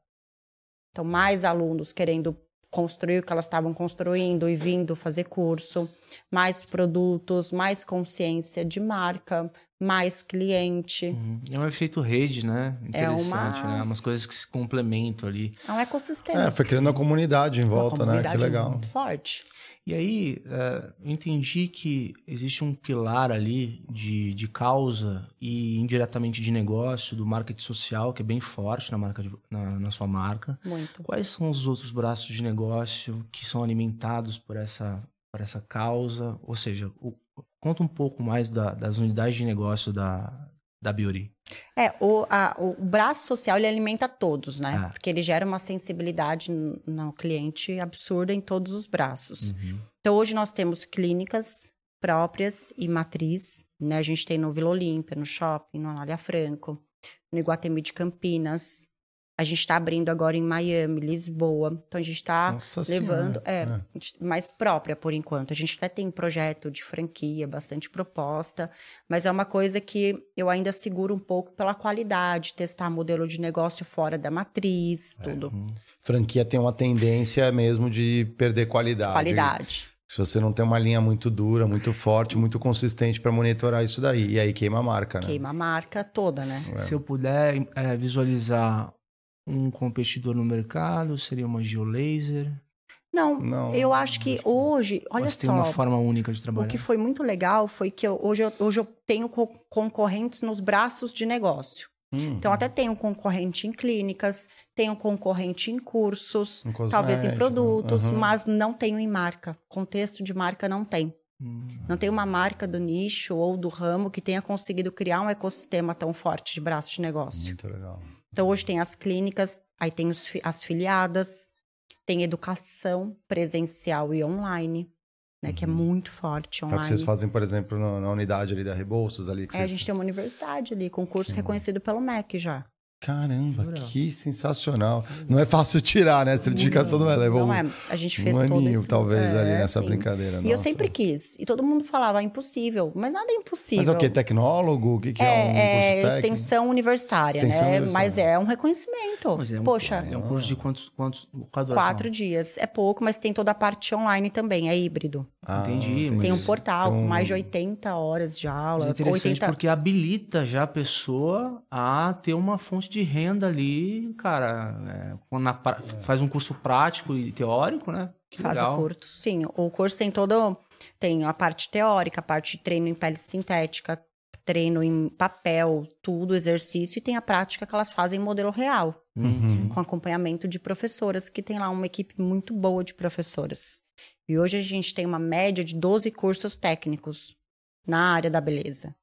Então, mais alunos querendo construir o que elas estavam construindo e vindo fazer curso, mais produtos, mais consciência de marca, mais cliente. Uhum. É um efeito rede, né? É uma- Interessante, né? Umas coisas que se complementam ali. É um ecossistema. É, foi criando uma comunidade em Uma volta, né? Que comunidade legal. Muito forte. E aí, é, eu entendi que existe um pilar ali de, de causa e indiretamente de negócio do marketing social, que é bem forte na, marca de- na, na sua marca. Muito. Quais são os outros braços de negócio que são alimentados por essa, por essa causa? Ou seja, o- conta um pouco mais da- das unidades de negócio da, da Biori. É, o, a- o braço social ele alimenta todos, né? Ah. Porque ele gera uma sensibilidade no, no cliente absurda em todos os braços. Uhum. Então, hoje nós temos clínicas próprias e matriz, né? A gente tem no Vila Olímpia, no shopping, no Anália Franco, no Iguatemi de Campinas. A gente está abrindo agora em Miami, Lisboa. Então, a gente está Nossa levando... Senhora. É, É. mais própria por enquanto. A gente até tem projeto de franquia, bastante proposta, mas é uma coisa que eu ainda seguro um pouco pela qualidade, testar modelo de negócio fora da matriz, É. tudo. Uhum. Franquia tem uma tendência mesmo de perder qualidade. Qualidade. Se você não tem uma linha muito dura, muito forte, muito consistente para monitorar isso daí. E aí queima a marca, né? Queima a marca toda, né? Se eu puder é, visualizar um competidor no mercado, seria uma Geolaser. Não, Não. eu acho que hoje, olha Mas tem só, uma forma única de o trabalhar. que foi muito legal foi que eu- hoje, eu, hoje eu tenho co- concorrentes nos braços de negócio. Hum. Então, até tenho concorrente em clínicas, tenho concorrente em cursos, Em talvez em produtos, aham. mas não tenho em marca. Contexto de marca não tem. Hum. Não tem uma marca do nicho ou do ramo que tenha conseguido criar um ecossistema tão forte de braço de negócio. Muito legal. Então, hoje tem as clínicas, aí tem os as filiadas, tem educação presencial e online, né? Que é muito forte É o online. que vocês fazem, por exemplo, na, na unidade ali da Rebouças ali. É, a vocês... gente tem uma universidade ali, com curso reconhecido pelo MEC já. Caramba, Legal. que sensacional. Não é fácil tirar, né? A certificação não é. Levou Não um, é, a gente fez um aninho, esse... talvez, É, ali nessa sim. brincadeira. E eu sempre quis. E todo mundo falava, "Ah, impossível. Mas nada é impossível. Mas é o quê? Tecnólogo? O que, que é, um É, é curso técnico? extensão universitária, Extensão né? universitária. Mas é um reconhecimento. Mas é um, Poxa, é um curso de quantos, quantos quatro dias. É pouco, mas tem toda a parte online também, é híbrido. Ah, Entendi, Tem um Mas portal tem com um- mais de 80 horas de Mas aula. é interessante 80... porque habilita já a pessoa a ter uma fonte de renda ali, cara. é, pra- faz um curso prático e teórico, né? Que Faz legal. o curso, sim. O curso tem todo. Tem a parte teórica, a parte de treino em pele sintética, treino em papel, tudo, exercício, e tem a prática que elas fazem em modelo real, Uhum. com acompanhamento de professoras, que tem lá uma equipe muito boa de professoras. E hoje a gente tem uma média de 12 cursos técnicos na área da beleza.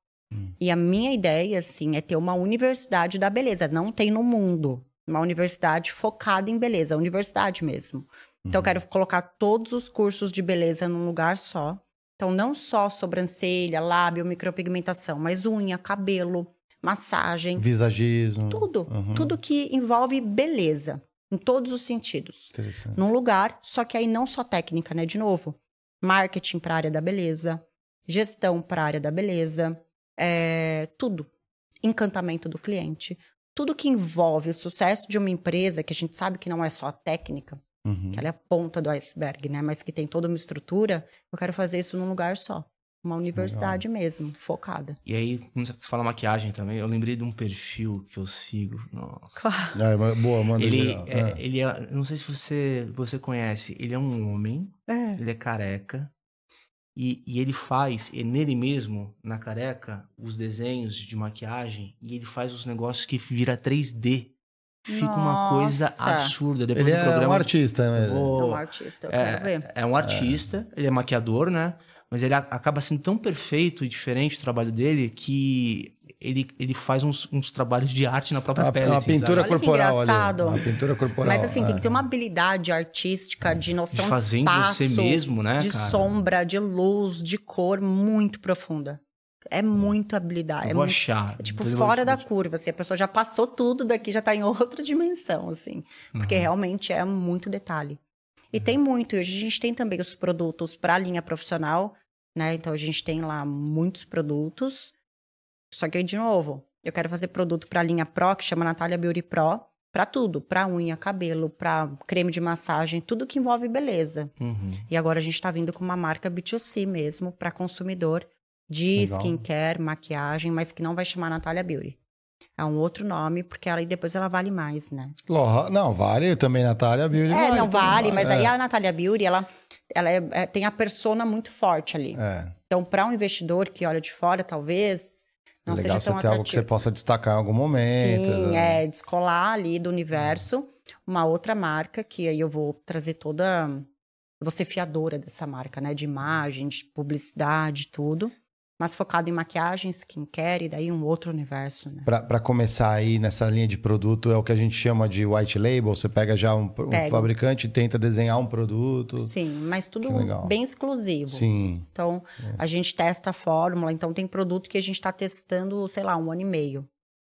E a minha ideia, assim, é ter uma universidade da beleza. Não tem no mundo. Uma universidade focada em beleza, universidade mesmo. Então, eu quero colocar todos os cursos de beleza num lugar só. Então, não só sobrancelha, lábio, micropigmentação, mas unha, cabelo, massagem, Visagismo. tudo. Uhum. Tudo que envolve beleza, em todos os sentidos. Interessante. Num lugar, só que aí não só técnica, né? De novo, marketing para a área da beleza, gestão para a área da beleza, é, tudo. Encantamento do cliente. Tudo que envolve o sucesso de uma empresa, que a gente sabe que não é só a técnica, Uhum. que ela é a ponta do iceberg, né? Mas que tem toda uma estrutura, eu quero fazer isso num lugar só. Uma universidade mesmo, focada. E aí, quando você fala maquiagem também, eu lembrei de um perfil que eu sigo. Nossa. É, mas- boa, manda Ele é, É. ele é, não sei se você, você conhece, ele é um homem, É. ele é careca, e, e ele faz, e nele mesmo, na careca, os desenhos de maquiagem, e ele faz os negócios que vira 3D. Fica uma coisa Nossa. absurda. Depois Ele do é programa. um artista mesmo. Vou- É um artista, eu quero ver. é, é um artista, ele é maquiador, né? Mas ele a- acaba sendo tão perfeito e diferente o trabalho dele que ele, ele faz uns, uns trabalhos de arte na própria Uma, pele. uma assim, pintura sabe? Olha que corporal ali. engraçado. Uma pintura corporal. Mas assim, tem é. que ter uma habilidade artística de noção De fazer de em espaço, você mesmo, né, de cara? sombra, de luz, de cor muito profunda. É muito habilidade. Eu é vou muito- achar. é tipo fora da curva, assim, a pessoa já passou tudo daqui, já tá em (laughs) outra dimensão, assim. Porque Uhum. realmente é muito detalhe. E tem muito, e hoje a gente tem também os produtos para a linha profissional, né? Então a gente tem lá muitos produtos. Só que aí, de novo, eu quero fazer produto para a linha Pro, que chama Natália Beauty Pro, para tudo, para unha, cabelo, para creme de massagem, tudo que envolve beleza. Uhum. E agora a gente tá vindo com uma marca B2C mesmo, para consumidor, de Legal. skincare, maquiagem, mas que não vai chamar Natália Beauty. É um outro nome, porque ela, depois ela vale mais, né? Lorra- Não, vale também, Natália Beauty. é, não tudo vale, mas é. aí a Natália Beauty, ela, ela é- é- tem a persona muito forte ali. É. Então, para um investidor que olha de fora, talvez não legal seja você tão ter algo que você atrativo. possa destacar em algum momento. Sim, exato. é descolar ali do universo. Uma outra marca que aí eu vou trazer toda. Ser fiadora dessa marca, né? De imagem, de publicidade, tudo. Mas focado em maquiagem, skincare e daí um outro universo, né? Pra, pra começar aí nessa linha de produto, é o que a gente chama de white label. Você pega já um, um fabricante e tenta desenhar um produto. Sim, mas tudo bem exclusivo. Sim. Então, a gente testa a fórmula. Então, tem produto que a gente está testando, sei lá, um ano e meio.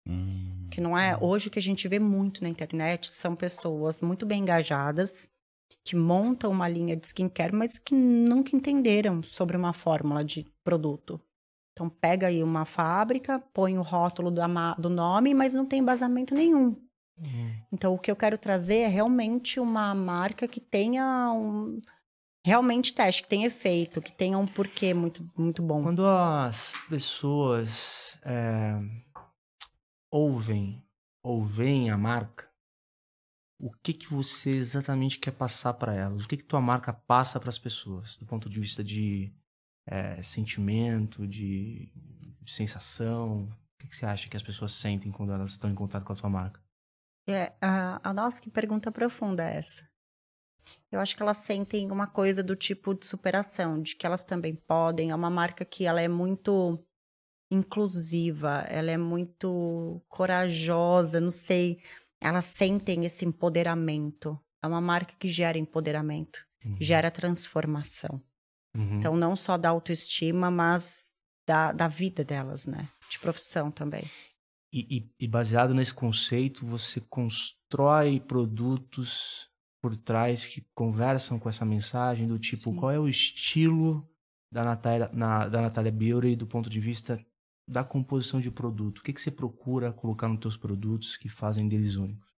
Hum. Que não é hoje o que a gente vê muito na internet são pessoas muito bem engajadas que montam uma linha de skincare, mas que nunca entenderam sobre uma fórmula de produto. Então pega aí uma fábrica, põe o rótulo ma- do nome, mas não tem embasamento nenhum. Então o que eu quero trazer é realmente uma marca que tenha um realmente teste, que tenha efeito, que tenha um porquê muito muito bom. Quando as pessoas é, ouvem ou veem a marca, o que que você exatamente quer passar para elas? O que que tua marca passa para as pessoas, do ponto de vista de é, sentimento, de, de sensação? O que, que você acha que as pessoas sentem quando elas estão em contato com a tua marca? É, a, a nossa, que pergunta profunda é essa. Eu acho que elas sentem uma coisa do tipo de superação, de que elas também podem. É uma marca que ela é muito inclusiva, ela é muito corajosa, não sei. Elas sentem esse empoderamento. É uma marca que gera empoderamento, gera transformação. Uhum. Então, não só da autoestima, mas da, da vida delas, né? De profissão também. E, e- e baseado nesse conceito, você constrói produtos por trás que conversam com essa mensagem do tipo, Sim. qual é o estilo da Natália, na- da Natália Beauty do ponto de vista da composição de produto? O que, que você procura colocar nos teus produtos que fazem deles únicos?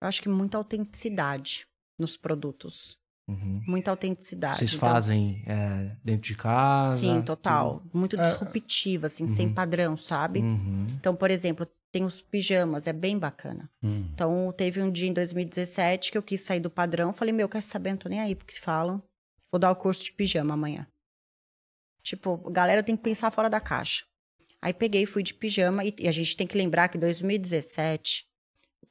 Eu acho que muita autenticidade nos produtos. Uhum. Muita autenticidade. Vocês Então, fazem é, dentro de casa? Sim, total. Muito É, disruptiva, assim, sem Uhum. padrão, sabe? Uhum. Então, por exemplo, tem os pijamas, é bem bacana. Hum. Então, teve um dia em 2017 que eu quis sair do padrão. Falei, meu, quer saber? Não tô nem aí porque falam. Vou dar o curso de pijama amanhã. Tipo, a galera tem que pensar fora da caixa. Aí peguei, fui de pijama e, e a gente tem que lembrar que 2017,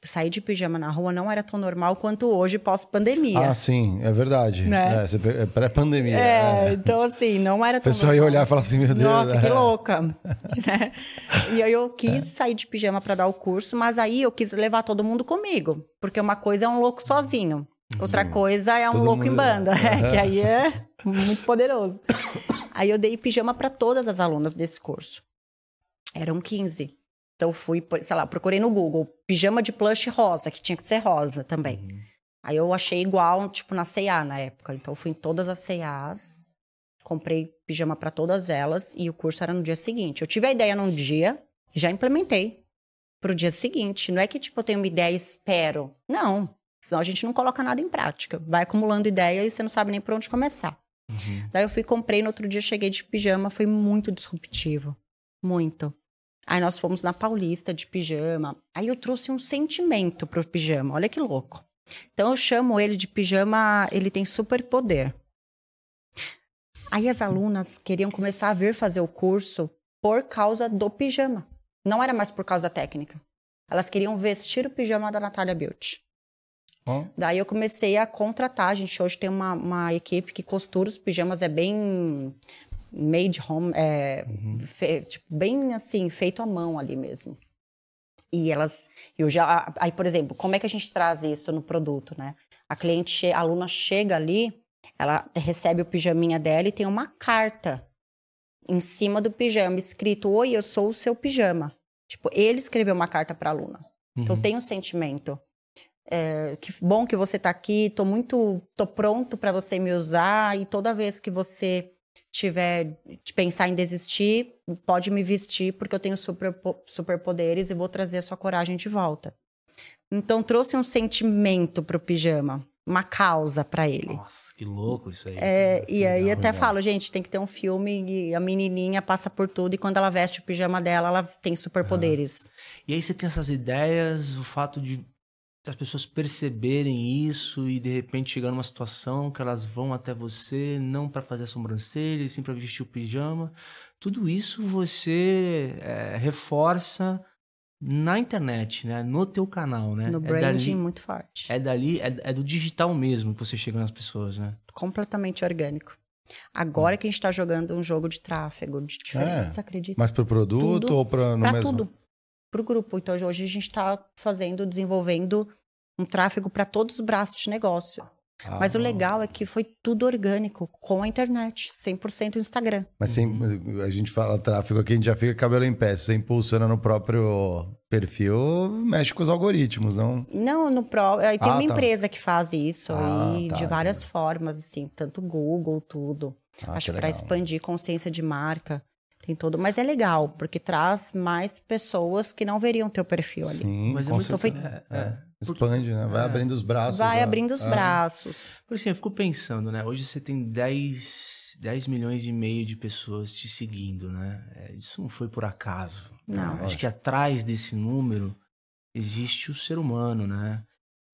sair de pijama na rua não era tão normal quanto hoje pós-pandemia. Ah, sim, é verdade. Né? É, é pré-pandemia. É, é. então assim, não era A tão pessoa ia normal. olhar e falar assim, meu Deus. Nossa, que é. louca. (laughs) né? E aí eu quis sair de pijama para dar o curso, mas aí eu quis levar todo mundo comigo. Porque uma coisa é um louco sozinho. Outra Sim. coisa é um Todo louco em banda, Aham. que aí é muito poderoso. Aí eu dei pijama para todas as alunas desse curso. Eram 15. Então eu fui, sei lá, procurei no Google pijama de plush rosa, que tinha que ser rosa também. Uhum. Aí eu achei igual, tipo, na C&A na época. Então eu fui em todas as C&As, comprei pijama para todas elas e o curso era no dia seguinte. Eu tive a ideia num dia, já implementei pro dia seguinte. Não é que, tipo, eu tenho uma ideia e espero. Não. Senão a gente não coloca nada em prática. Vai acumulando ideia e você não sabe nem por onde começar. Daí eu fui, comprei, no outro dia cheguei de pijama, foi muito disruptivo. Muito. Aí nós fomos na Paulista de pijama. Aí eu trouxe um sentimento pro pijama, olha que louco. Então eu chamo ele de pijama, ele tem superpoder. Aí as alunas queriam começar a vir fazer o curso por causa do pijama. Não era mais por causa da técnica. Elas queriam vestir o pijama da Natália Beauty. Ó. Daí eu comecei a contratar. A gente hoje tem uma, uma equipe que costura os pijamas, é bem made home, é, fe- tipo, bem assim, feito à mão ali mesmo. E elas, eu já, aí por exemplo, como é que a gente traz isso no produto, né? A cliente, a aluna chega ali, ela recebe o pijaminha dela e tem uma carta em cima do pijama escrito: Oi, eu sou o seu pijama. Tipo, ele escreveu uma carta para a aluna. Então Uhum. tem um sentimento. É, que bom que você tá aqui, tô muito, tô pronto para você me usar e toda vez que você tiver de pensar em desistir, pode me vestir porque eu tenho super superpoderes e vou trazer a sua coragem de volta. Então trouxe um sentimento pro pijama, uma causa para ele. Nossa, que louco isso aí. É, e aí Legal, até falo, gente, tem que ter um filme e a menininha passa por tudo e quando ela veste o pijama dela, ela tem superpoderes. E aí você tem essas ideias, o fato de as pessoas perceberem isso e de repente chegar numa situação que elas vão até você não para fazer a sobrancelha, e sim para vestir o pijama. Tudo isso você é, reforça na internet, né? No teu canal, né? No É branding dali- muito forte. É dali, é, é do digital mesmo que você chega nas pessoas, né? completamente orgânico. Agora Hum. que a gente tá jogando um jogo de tráfego de É. você acredita? Mas pro produto Tudo. ou pra, no Pra mesmo? tudo. Pro grupo. Então hoje a gente tá fazendo, desenvolvendo um tráfego para todos os braços de negócio. Ah. Mas o legal é que foi tudo orgânico, com a internet, 100% Instagram. Mas sem, a gente fala tráfego aqui, a gente já fica cabelo em pé. Se você impulsiona no próprio perfil, mexe com os algoritmos, não? Não, no pró... aí tem Ah, uma tá. empresa que faz isso Ah, e tá, de várias formas, assim, tanto Google, tudo. Ah, Acho que para expandir consciência de marca, tem todo. Mas é legal, porque traz mais pessoas que não veriam teu perfil ali. Sim, Mas é com muito- certeza. é, é. Expande, né? Vai É. abrindo os braços. Vai né? abrindo os É. braços. Por assim, eu fico pensando, né? Hoje você tem 10, 10 milhões e meio de pessoas te seguindo, né? É, isso não foi por acaso. Não. Acho que atrás desse número existe o ser humano, né?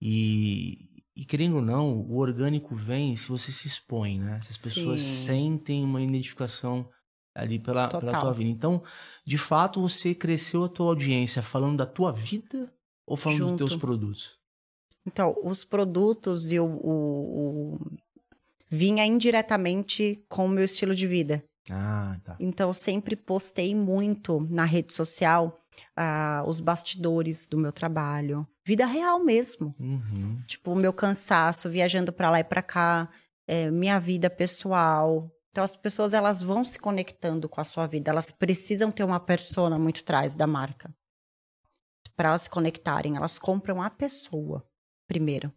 E, e querendo ou não, o orgânico vem se você se expõe, né? Se as pessoas Sim. sentem uma identificação ali pela, pela tua vida. Então, de fato, você cresceu a tua audiência falando da tua vida ou falando Junto. dos teus produtos? Então, os produtos e o, o- o- vinha indiretamente com o meu estilo de vida. Ah, tá. Então, eu sempre postei muito na rede social ah, os bastidores do meu trabalho. Vida real mesmo. Uhum. Tipo, o meu cansaço, viajando pra lá e pra cá, é, minha vida pessoal. Então, as pessoas, elas vão se conectando com a sua vida. Elas precisam ter uma persona muito atrás da marca. Para elas se conectarem, elas compram a pessoa primeiro.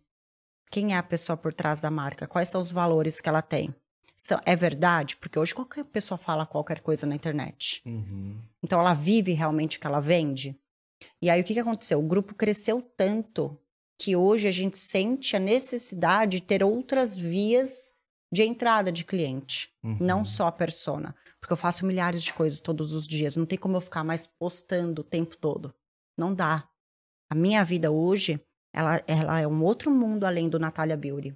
Quem é a pessoa por trás da marca? Quais são os valores que ela tem? São- é verdade? Porque hoje qualquer pessoa fala qualquer coisa na internet. Uhum. Então ela vive realmente o que ela vende. E aí o que, que aconteceu? O grupo cresceu tanto que hoje a gente sente a necessidade de ter outras vias de entrada de cliente, Uhum. não só a persona. Porque eu faço milhares de coisas todos os dias, não tem como eu ficar mais postando o tempo todo. Não dá. A minha vida hoje, ela, ela é um outro mundo além do Natália Beauty.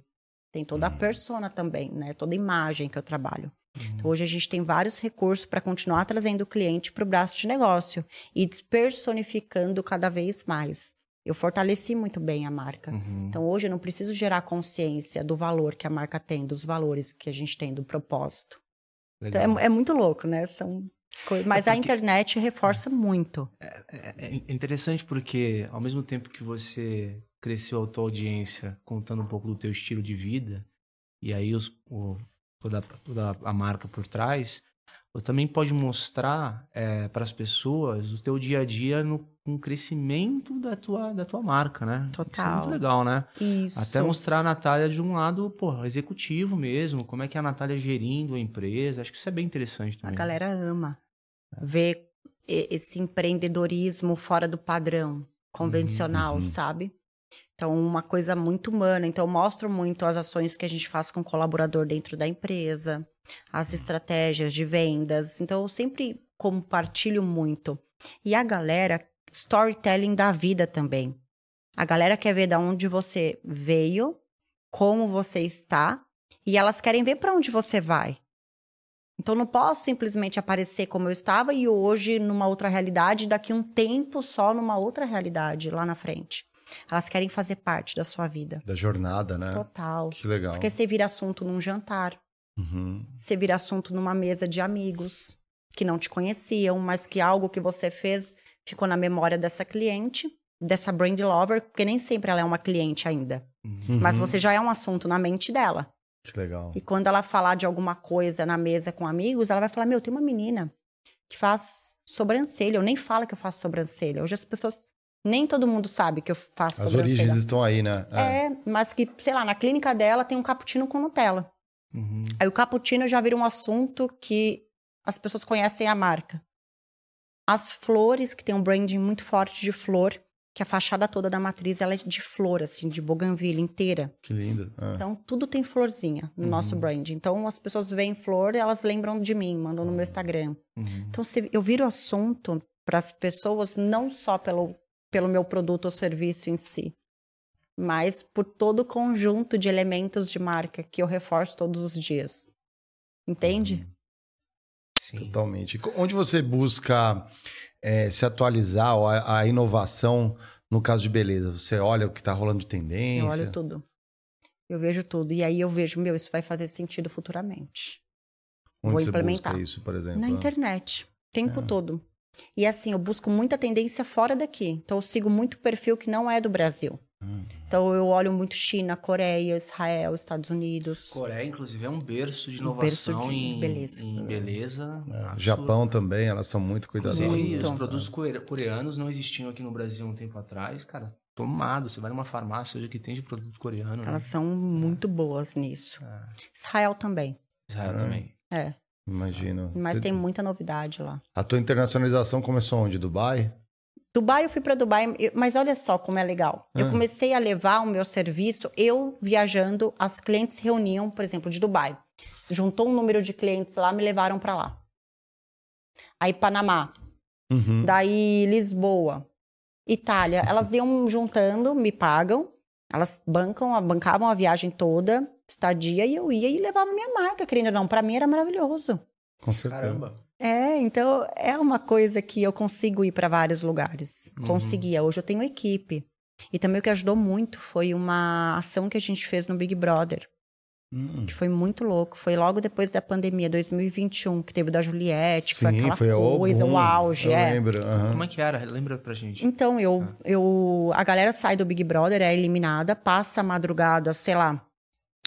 Tem toda a persona também, né? Toda a imagem que eu trabalho. Então, hoje a gente tem vários recursos para continuar trazendo o cliente para o braço de negócio e despersonificando cada vez mais. Eu fortaleci muito bem a marca. Uhum. Então, hoje eu não preciso gerar consciência do valor que a marca tem, dos valores que a gente tem, do propósito. Então, é, é muito louco, né? São coi- Mas a porque- internet reforça muito. É é interessante porque, ao mesmo tempo que você cresceu a tua audiência contando um pouco do teu estilo de vida, e aí os, o- toda, toda a marca por trás, você também pode mostrar para as pessoas o teu dia a dia no com o crescimento da tua, da tua marca, né? Isso é Total. muito legal, né? Isso. Até mostrar a Natália de um lado, pô, executivo mesmo, como é que é a Natália gerindo a empresa. Acho que isso é bem interessante A também. galera ama ver e- esse empreendedorismo fora do padrão convencional, uhum. sabe? Então, uma coisa muito humana. Então, eu mostro muito as ações que a gente faz com o colaborador dentro da empresa, as estratégias de vendas. Então, eu sempre compartilho muito. E a galera, storytelling da vida também. A galera quer ver de onde você veio, como você está, e elas querem ver para onde você vai. Então, não posso simplesmente aparecer como eu estava e hoje numa outra realidade, daqui um tempo só numa outra realidade lá na frente. Elas querem fazer parte da sua vida. Da jornada, né? Total. Que legal. Porque você vira assunto num jantar, Uhum. você vira assunto numa mesa de amigos que não te conheciam, mas que algo que você fez ficou na memória dessa cliente, dessa brand lover, porque nem sempre ela é uma cliente ainda. Uhum. Mas você já é um assunto na mente dela. Que legal. E quando ela falar de alguma coisa na mesa com amigos, ela vai falar: Meu, tem uma menina que faz sobrancelha. Eu nem falo que eu faço sobrancelha. Hoje as pessoas. Nem todo mundo sabe que eu faço As origens estão aí, né? É, mas que, sei lá, na clínica dela tem um cappuccino com Nutella. Uhum. Aí o cappuccino já vira um assunto que as pessoas conhecem a marca. As flores, que tem um branding muito forte de flor, que a fachada toda da matriz ela é de flor, assim, de bougainville inteira. Que lindo. É. Então, tudo tem florzinha no nosso brand. Então, as pessoas veem flor, elas lembram de mim, mandam no meu Instagram. Uhum. Então, se eu viro assunto para as pessoas, não só pelo, pelo meu produto ou serviço em si, mas por todo o conjunto de elementos de marca que eu reforço todos os dias. Entende? Sim. Totalmente. Onde você busca é, se atualizar, ou a, a inovação no caso de beleza? Você olha o que está rolando de tendência? Eu olho tudo. Eu vejo tudo. E aí eu vejo, meu, isso vai fazer sentido futuramente. Onde Vou você implementar. busca isso, por exemplo? Na internet. O tempo É. todo. E assim, eu busco muita tendência fora daqui. Então, eu sigo muito perfil que não é do Brasil. Hum. Então, eu olho muito China, Coreia, Israel, Estados Unidos. Coreia, inclusive, é um berço de Um berço inovação de em beleza. em beleza. É. Japão também, elas são muito cuidadosas. Muito. os produtos core- coreanos não existiam aqui no Brasil um tempo atrás, cara. Tomado, você vai numa farmácia hoje que tem de produto coreano. Elas né? são muito boas nisso. É. Israel também. Israel É. também. É. Imagino. Mas Você- tem muita novidade lá. A tua internacionalização começou onde? Dubai? Dubai, eu fui para Dubai, eu- mas olha só como é legal. Eu Ah. comecei a levar o meu serviço, eu viajando, as clientes se reuniam, por exemplo, de Dubai. Se juntou um número de clientes lá, me levaram para lá. Aí Panamá, Uhum. daí Lisboa, Itália, elas iam juntando, me pagam, elas bancam, bancavam a viagem toda, estadia, e eu ia e levava minha marca, querendo ou não. Para mim era maravilhoso. Com certeza. Caramba. É, então é uma coisa que eu consigo ir para vários lugares. Uhum. Conseguia. Hoje eu tenho equipe. E também o que ajudou muito foi uma ação que a gente fez no Big Brother, Hum. que foi muito louco. Foi logo depois da pandemia, 2021, que teve o da Juliette, que foi Sim, aquela foi coisa, o auge, Eu é. lembro. aham. Como é que era? Lembra pra gente. Então, eu, Ah. eu. A galera sai do Big Brother, é eliminada, passa a madrugada, sei lá,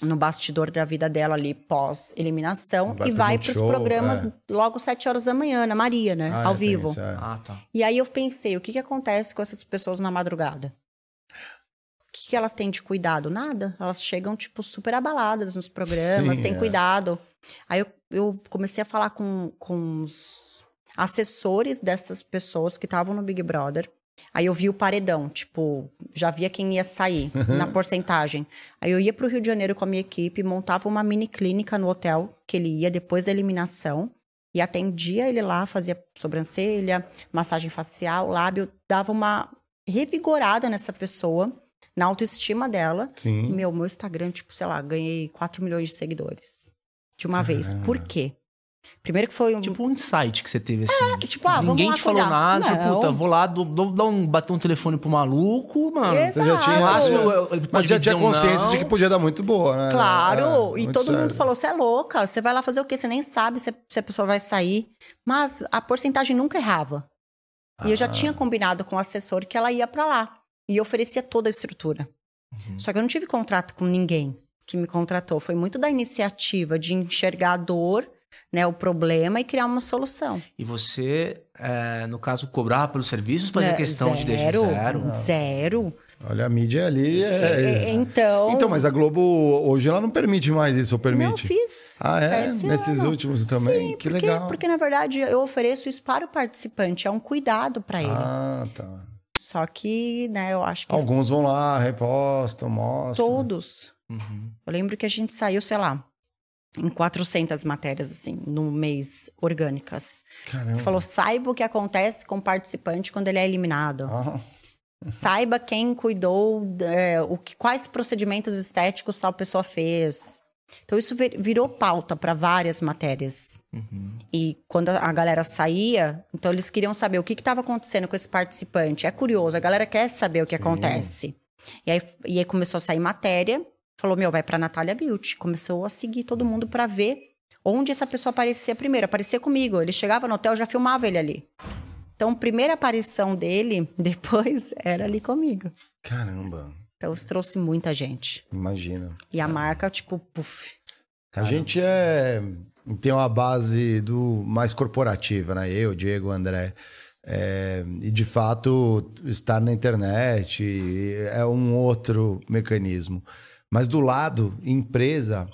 no bastidor da vida dela ali, pós-eliminação, Vai e vai Multishow, pros programas é. logo sete horas da manhã, na Maria, né? Ah, ao é, vivo. isso, é. Ah, tá. E aí eu pensei, o que, que acontece com essas pessoas na madrugada? O que, que elas têm de cuidado? Nada. Elas chegam, tipo, super abaladas nos programas, Sim, sem é. cuidado. Aí eu, eu comecei a falar com, com os assessores dessas pessoas que estavam no Big Brother. Aí eu vi o paredão, tipo, já via quem ia sair na porcentagem. Aí eu ia pro Rio de Janeiro com a minha equipe, montava uma mini clínica no hotel que ele ia depois da eliminação. E atendia ele lá, fazia sobrancelha, massagem facial, lábio, dava uma revigorada nessa pessoa, na autoestima dela. E, Sim. meu, meu Instagram, tipo, sei lá, ganhei 4 milhões de seguidores. De uma vez. Por quê? Primeiro que foi um. Tipo um insight que você teve assim. que, tipo, ah, vamos Ninguém lá te falou cuidar. nada, tipo, Não. puta, vou lá, dou, dou, dou um, bater um telefone pro maluco, mano. Exato. Você já tinha, máximo, é, eu- eu- mas já tinha consciência não. de que podia dar muito boa, né? Claro, É, e todo mundo sério. falou: você é louca, você vai lá fazer o quê? Você nem sabe se, se a pessoa vai sair. Mas a porcentagem nunca errava. E eu já Ah. tinha combinado com o assessor que ela ia pra lá. E eu oferecia toda a estrutura. Uhum. Só que eu não tive contrato com ninguém que me contratou. Foi muito da iniciativa de enxergar a dor, né, o problema e criar uma solução. E você, é, no caso, cobrar pelos serviços, fazer Né, questão de deixar zero, zero. Zero. Olha, a mídia ali é... É, então. Então, mas a Globo hoje ela não permite mais isso, ou permite? Não, fiz. Ah, é? Esse Nesses ano. últimos também? Sim, que porque, legal. Porque, na verdade, eu ofereço isso para o participante. É um cuidado para ele. Ah, tá. Só que, né, eu acho que Alguns vão lá, repostam, mostram. todos. Uhum. Eu lembro que a gente saiu, sei lá, em 400 matérias, assim, no mês orgânicas. Caramba. Falou, saiba o que acontece com o participante quando ele é eliminado. Ah, Saiba quem cuidou, é, o que, quais procedimentos estéticos tal pessoa fez. Então, isso vir- virou pauta para várias matérias. Uhum. E quando a galera saía, então eles queriam saber o que estava acontecendo com esse participante. É curioso, a galera quer saber o que Sim. acontece. E aí, e aí começou a sair matéria, falou: Meu, vai pra Natália Beauty. Começou a seguir todo mundo pra ver onde essa pessoa aparecia primeiro. Aparecia comigo. Ele chegava no hotel, já filmava ele ali. Então, a primeira aparição dele, (laughs) depois, era ali comigo. caramba, Então, isso trouxe muita gente. imagina. E a marca, tipo, puf. A gente é tem uma base do mais corporativa, né? Eu, Diego, André. É, e de fato, estar na internet é um outro mecanismo. Mas do lado, empresa,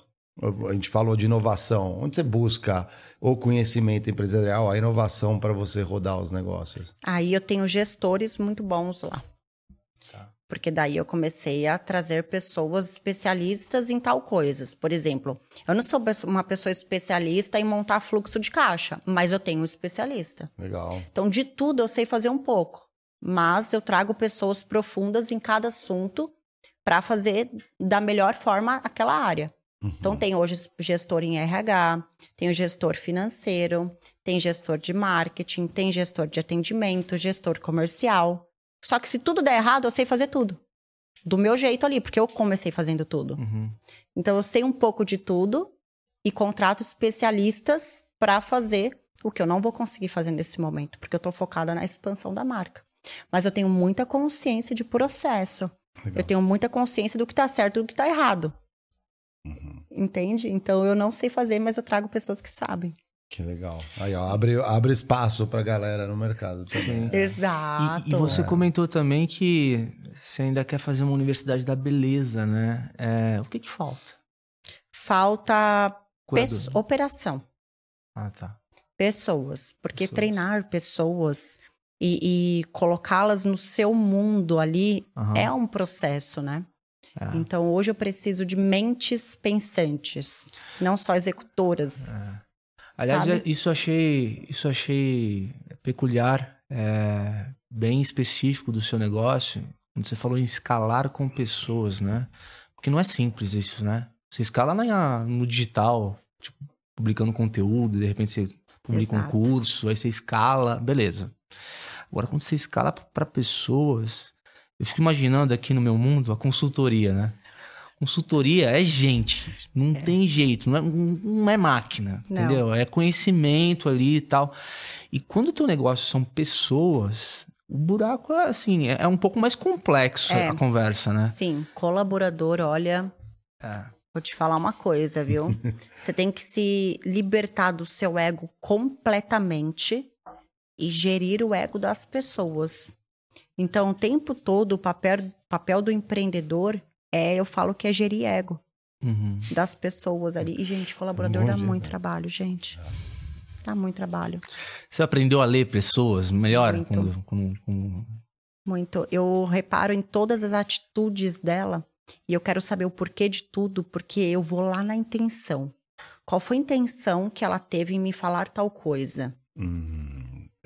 a gente falou de inovação. Onde você busca o conhecimento empresarial, a inovação para você rodar os negócios? Aí eu tenho gestores muito bons lá. Porque daí eu comecei a trazer pessoas especialistas em tal coisas. Por exemplo, eu não sou uma pessoa especialista em montar fluxo de caixa, mas eu tenho um especialista. Legal. Então, de tudo eu sei fazer um pouco. Mas eu trago pessoas profundas em cada assunto para fazer da melhor forma aquela área. Então, tem hoje gestor em RH, tem o gestor financeiro, tem gestor de marketing, tem gestor de atendimento, gestor comercial. Só que se tudo der errado, eu sei fazer tudo. Do meu jeito ali, porque eu comecei fazendo tudo. Uhum. Então, eu sei um pouco de tudo e contrato especialistas para fazer o que eu não vou conseguir fazer nesse momento, porque eu estou focada na expansão da marca. Mas eu tenho muita consciência de processo. Eu tenho muita consciência do que está certo e do que está errado. Entende? Então, eu não sei fazer, mas eu trago pessoas que sabem. Que legal. Aí, ó, abre, abre espaço pra galera no mercado também. Exato. E, e você comentou também que você ainda quer fazer uma universidade da beleza, né? É, o que que falta? Falta operação. Ah, tá. pessoas, porque Pessoas. treinar pessoas e, e colocá-las no seu mundo ali Aham. é um processo, né? É. Então hoje eu preciso de mentes pensantes, não só executoras. Aliás, sabe? é- isso achei, isso achei peculiar, é, bem específico do seu negócio, quando você falou em escalar com pessoas, né? Porque não é simples isso, né? Você escala na- no digital, tipo, publicando conteúdo, de repente você publica Exato. um curso, aí você escala, beleza. Agora, quando você escala para pessoas, eu fico imaginando aqui no meu mundo a consultoria, né? Consultoria é gente, não tem jeito, não é, não é máquina, Não. entendeu? É conhecimento ali e tal. E quando o teu negócio são pessoas, o buraco é assim, é é um pouco mais complexo É. a conversa, né? Sim, colaborador, olha, É. vou te falar uma coisa, viu? (laughs) Você tem que se libertar do seu ego completamente e gerir o ego das pessoas. Então, o tempo todo, o papel, papel do empreendedor é, eu falo que é gerir ego Uhum. das pessoas ali. E, gente, colaborador dá Muito, né? trabalho, gente. Dá muito trabalho. Você aprendeu a ler pessoas melhor? Muito. Quando, quando- quando- Muito. Eu reparo em todas as atitudes dela e eu quero saber o porquê de tudo, porque eu vou lá na intenção. Qual foi a intenção que ela teve em me falar tal coisa? Hum,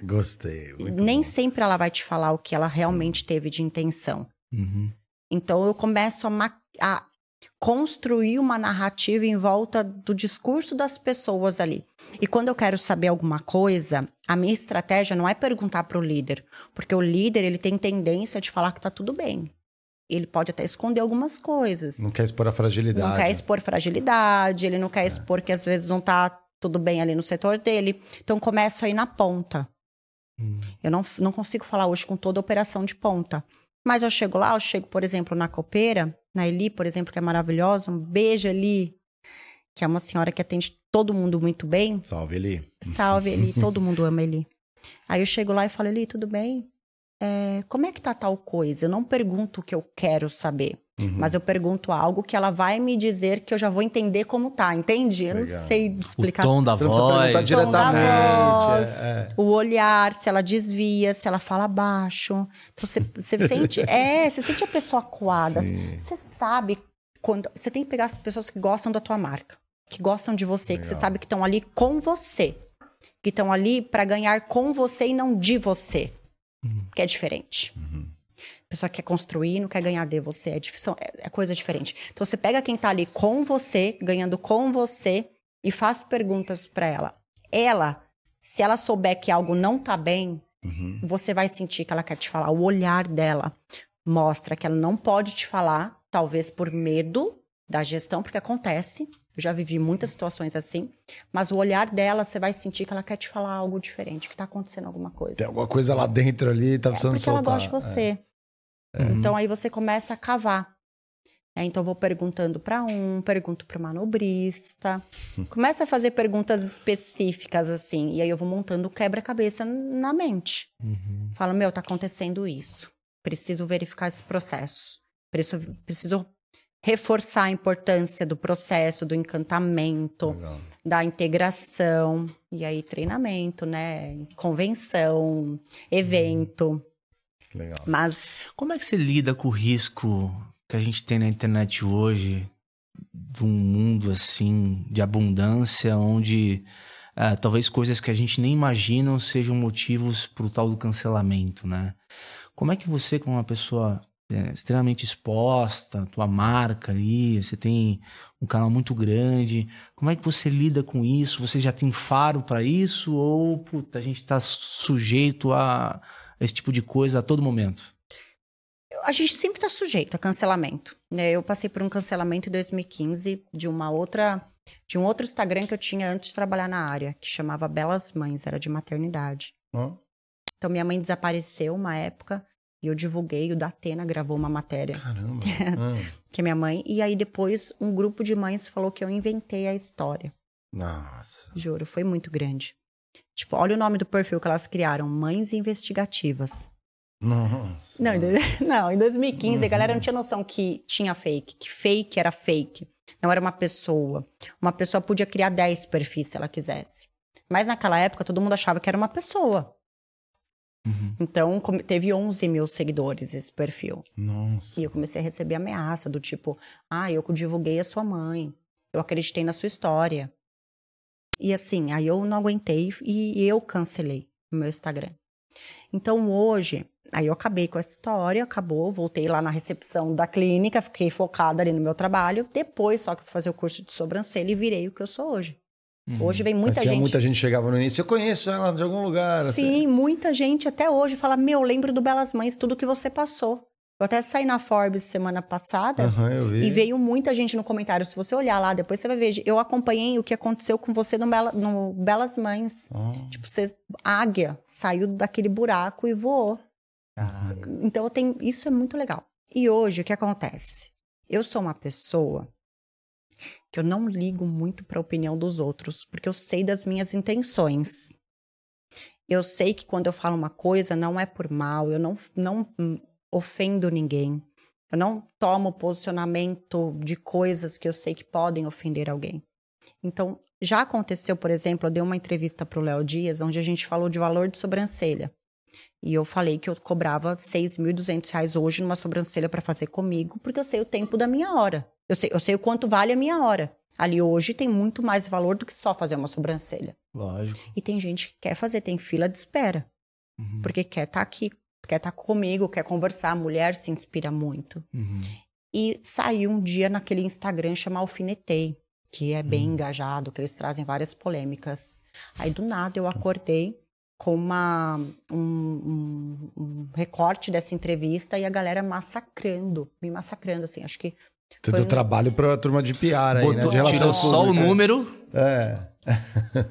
gostei. Nem bom. sempre ela vai te falar o que ela realmente teve de intenção. Uhum. Então eu começo a, a construir uma narrativa em volta do discurso das pessoas ali. E quando eu quero saber alguma coisa, a minha estratégia não é perguntar para o líder, porque o líder ele tem tendência de falar que tá tudo bem. Ele pode até esconder algumas coisas. Não quer expor a fragilidade. Não quer expor fragilidade, ele não quer expor que às vezes não tá tudo bem ali no setor dele. Então começo aí na ponta. Hum. Eu não, não consigo falar hoje com toda a operação de ponta. Mas eu chego lá, eu chego, por exemplo, na copeira, na Eli, por exemplo, que é maravilhosa. Um beijo, Eli, que é uma senhora que atende todo mundo muito bem. Salve, Eli. Salve, Eli, (laughs) todo mundo ama Eli. Aí eu chego lá e falo, Eli, tudo bem? É, como é que tá tal coisa? Eu não pergunto o que eu quero saber. Uhum. Mas eu pergunto algo que ela vai me dizer que eu já vou entender como tá, entende? Eu Legal. não sei explicar. O tom da Você voz. tom da diretamente. voz, é, é. o olhar, se ela desvia, se ela fala baixo. Então você, você (laughs) sente, é, você sente a pessoa coada. Você sabe quando você tem que pegar as pessoas que gostam da tua marca, que gostam de você, que você sabe que estão ali com você, que estão ali para ganhar com você e não de você, que é diferente. A pessoa quer construir, não quer ganhar de você, é, dif- são- é- é coisa diferente. Então você pega quem tá ali com você, ganhando com você e faz perguntas para ela. Ela, se ela souber que algo não tá bem, Uhum. você vai sentir que ela quer te falar. O olhar dela mostra que ela não pode te falar, talvez por medo da gestão, porque acontece. Eu já vivi muitas situações assim, mas o olhar dela, você vai sentir que ela quer te falar algo diferente, que tá acontecendo alguma coisa. Tem alguma coisa lá dentro ali, tá É precisando porque ela soltar. gosta de você. Então aí você começa a cavar. É, então eu vou perguntando para um, pergunto para manobrista. Começa a fazer perguntas específicas assim, e aí eu vou montando quebra-cabeça na mente. Falo, meu, tá acontecendo isso. Preciso verificar esse processo. Preciso, preciso reforçar a importância do processo, do encantamento, Legal. da integração, e aí treinamento, né? Convenção, evento. Legal. Mas Como é que você lida com o risco que a gente tem na internet hoje de um mundo assim de abundância, onde ah, talvez coisas que a gente nem imagina sejam motivos para o tal do cancelamento, né? Como é que você, como uma pessoa é, extremamente exposta, tua marca ali, você tem um canal muito grande, como é que você lida com isso? Você já tem faro para isso ou puta, a gente está sujeito a esse tipo de coisa a todo momento? a gente sempre está sujeito a cancelamento. né? Eu passei por um cancelamento em 2015 de uma outra, de um outro Instagram que eu tinha antes de trabalhar na área, que chamava Belas Mães, era de maternidade. Então minha mãe desapareceu uma época e eu divulguei, o Datena gravou uma matéria Caramba. (laughs) Ah, que é minha mãe e aí depois um grupo de mães falou que eu inventei a história. Nossa. Juro, foi muito grande. Tipo, olha o nome do perfil que elas criaram, Mães Investigativas. Nossa. Não, em, (laughs) não, em 2015 a galera não tinha noção que tinha fake, que fake era fake. Não era uma pessoa. Uma pessoa podia criar 10 perfis se ela quisesse. Mas naquela época todo mundo achava que era uma pessoa. Então come- teve 11 mil seguidores esse perfil. Nossa. E eu comecei a receber ameaça do tipo: ah, eu divulguei a sua mãe, eu acreditei na sua história. E assim, aí eu não aguentei e eu cancelei o meu Instagram. Então hoje, aí eu acabei com essa história, acabou, voltei lá na recepção da clínica, fiquei focada ali no meu trabalho. Depois, só que fui fazer o curso de sobrancelha e virei o que eu sou hoje. Hoje vem muita tinha gente. muita gente chegava no início. Eu conheço ela de algum lugar. assim. Sim, muita gente até hoje fala: Meu, lembro do Belas Mães, tudo que você passou. Eu até saí na Forbes semana passada vi. e veio muita gente no comentário. Se você olhar lá, depois você vai ver. Eu acompanhei o que aconteceu com você no, Bela- no Belas Mães. Tipo, você, a águia saiu daquele buraco e voou. Então, eu tenho, isso é muito legal. E hoje, o que acontece? Eu sou uma pessoa que eu não ligo muito para a opinião dos outros, porque eu sei das minhas intenções. Eu sei que quando eu falo uma coisa, não é por mal, eu não, não hum, ofendo ninguém. Eu não tomo posicionamento de coisas que eu sei que podem ofender alguém. Então, já aconteceu, por exemplo, eu dei uma entrevista para o Léo Dias, onde a gente falou de valor de sobrancelha. E eu falei que eu cobrava 6.200 reais hoje numa sobrancelha para fazer comigo, porque eu sei o tempo da minha hora. Eu sei, eu sei o quanto vale a minha hora. Ali hoje tem muito mais valor do que só fazer uma sobrancelha. Lógico. E tem gente que quer fazer, tem fila de espera. Uhum. Porque quer estar aqui, quer estar comigo, quer conversar. A mulher se inspira muito. Uhum. E saiu um dia naquele Instagram chamado Alfinetei, que é bem engajado, que eles trazem várias polêmicas. Aí do nada eu acordei com uma, um, um- um recorte dessa entrevista e a galera massacrando, me massacrando, assim, acho que Você foi deu um- trabalho pra turma de PR aí, né? Botou, De relações tirou só o número. É.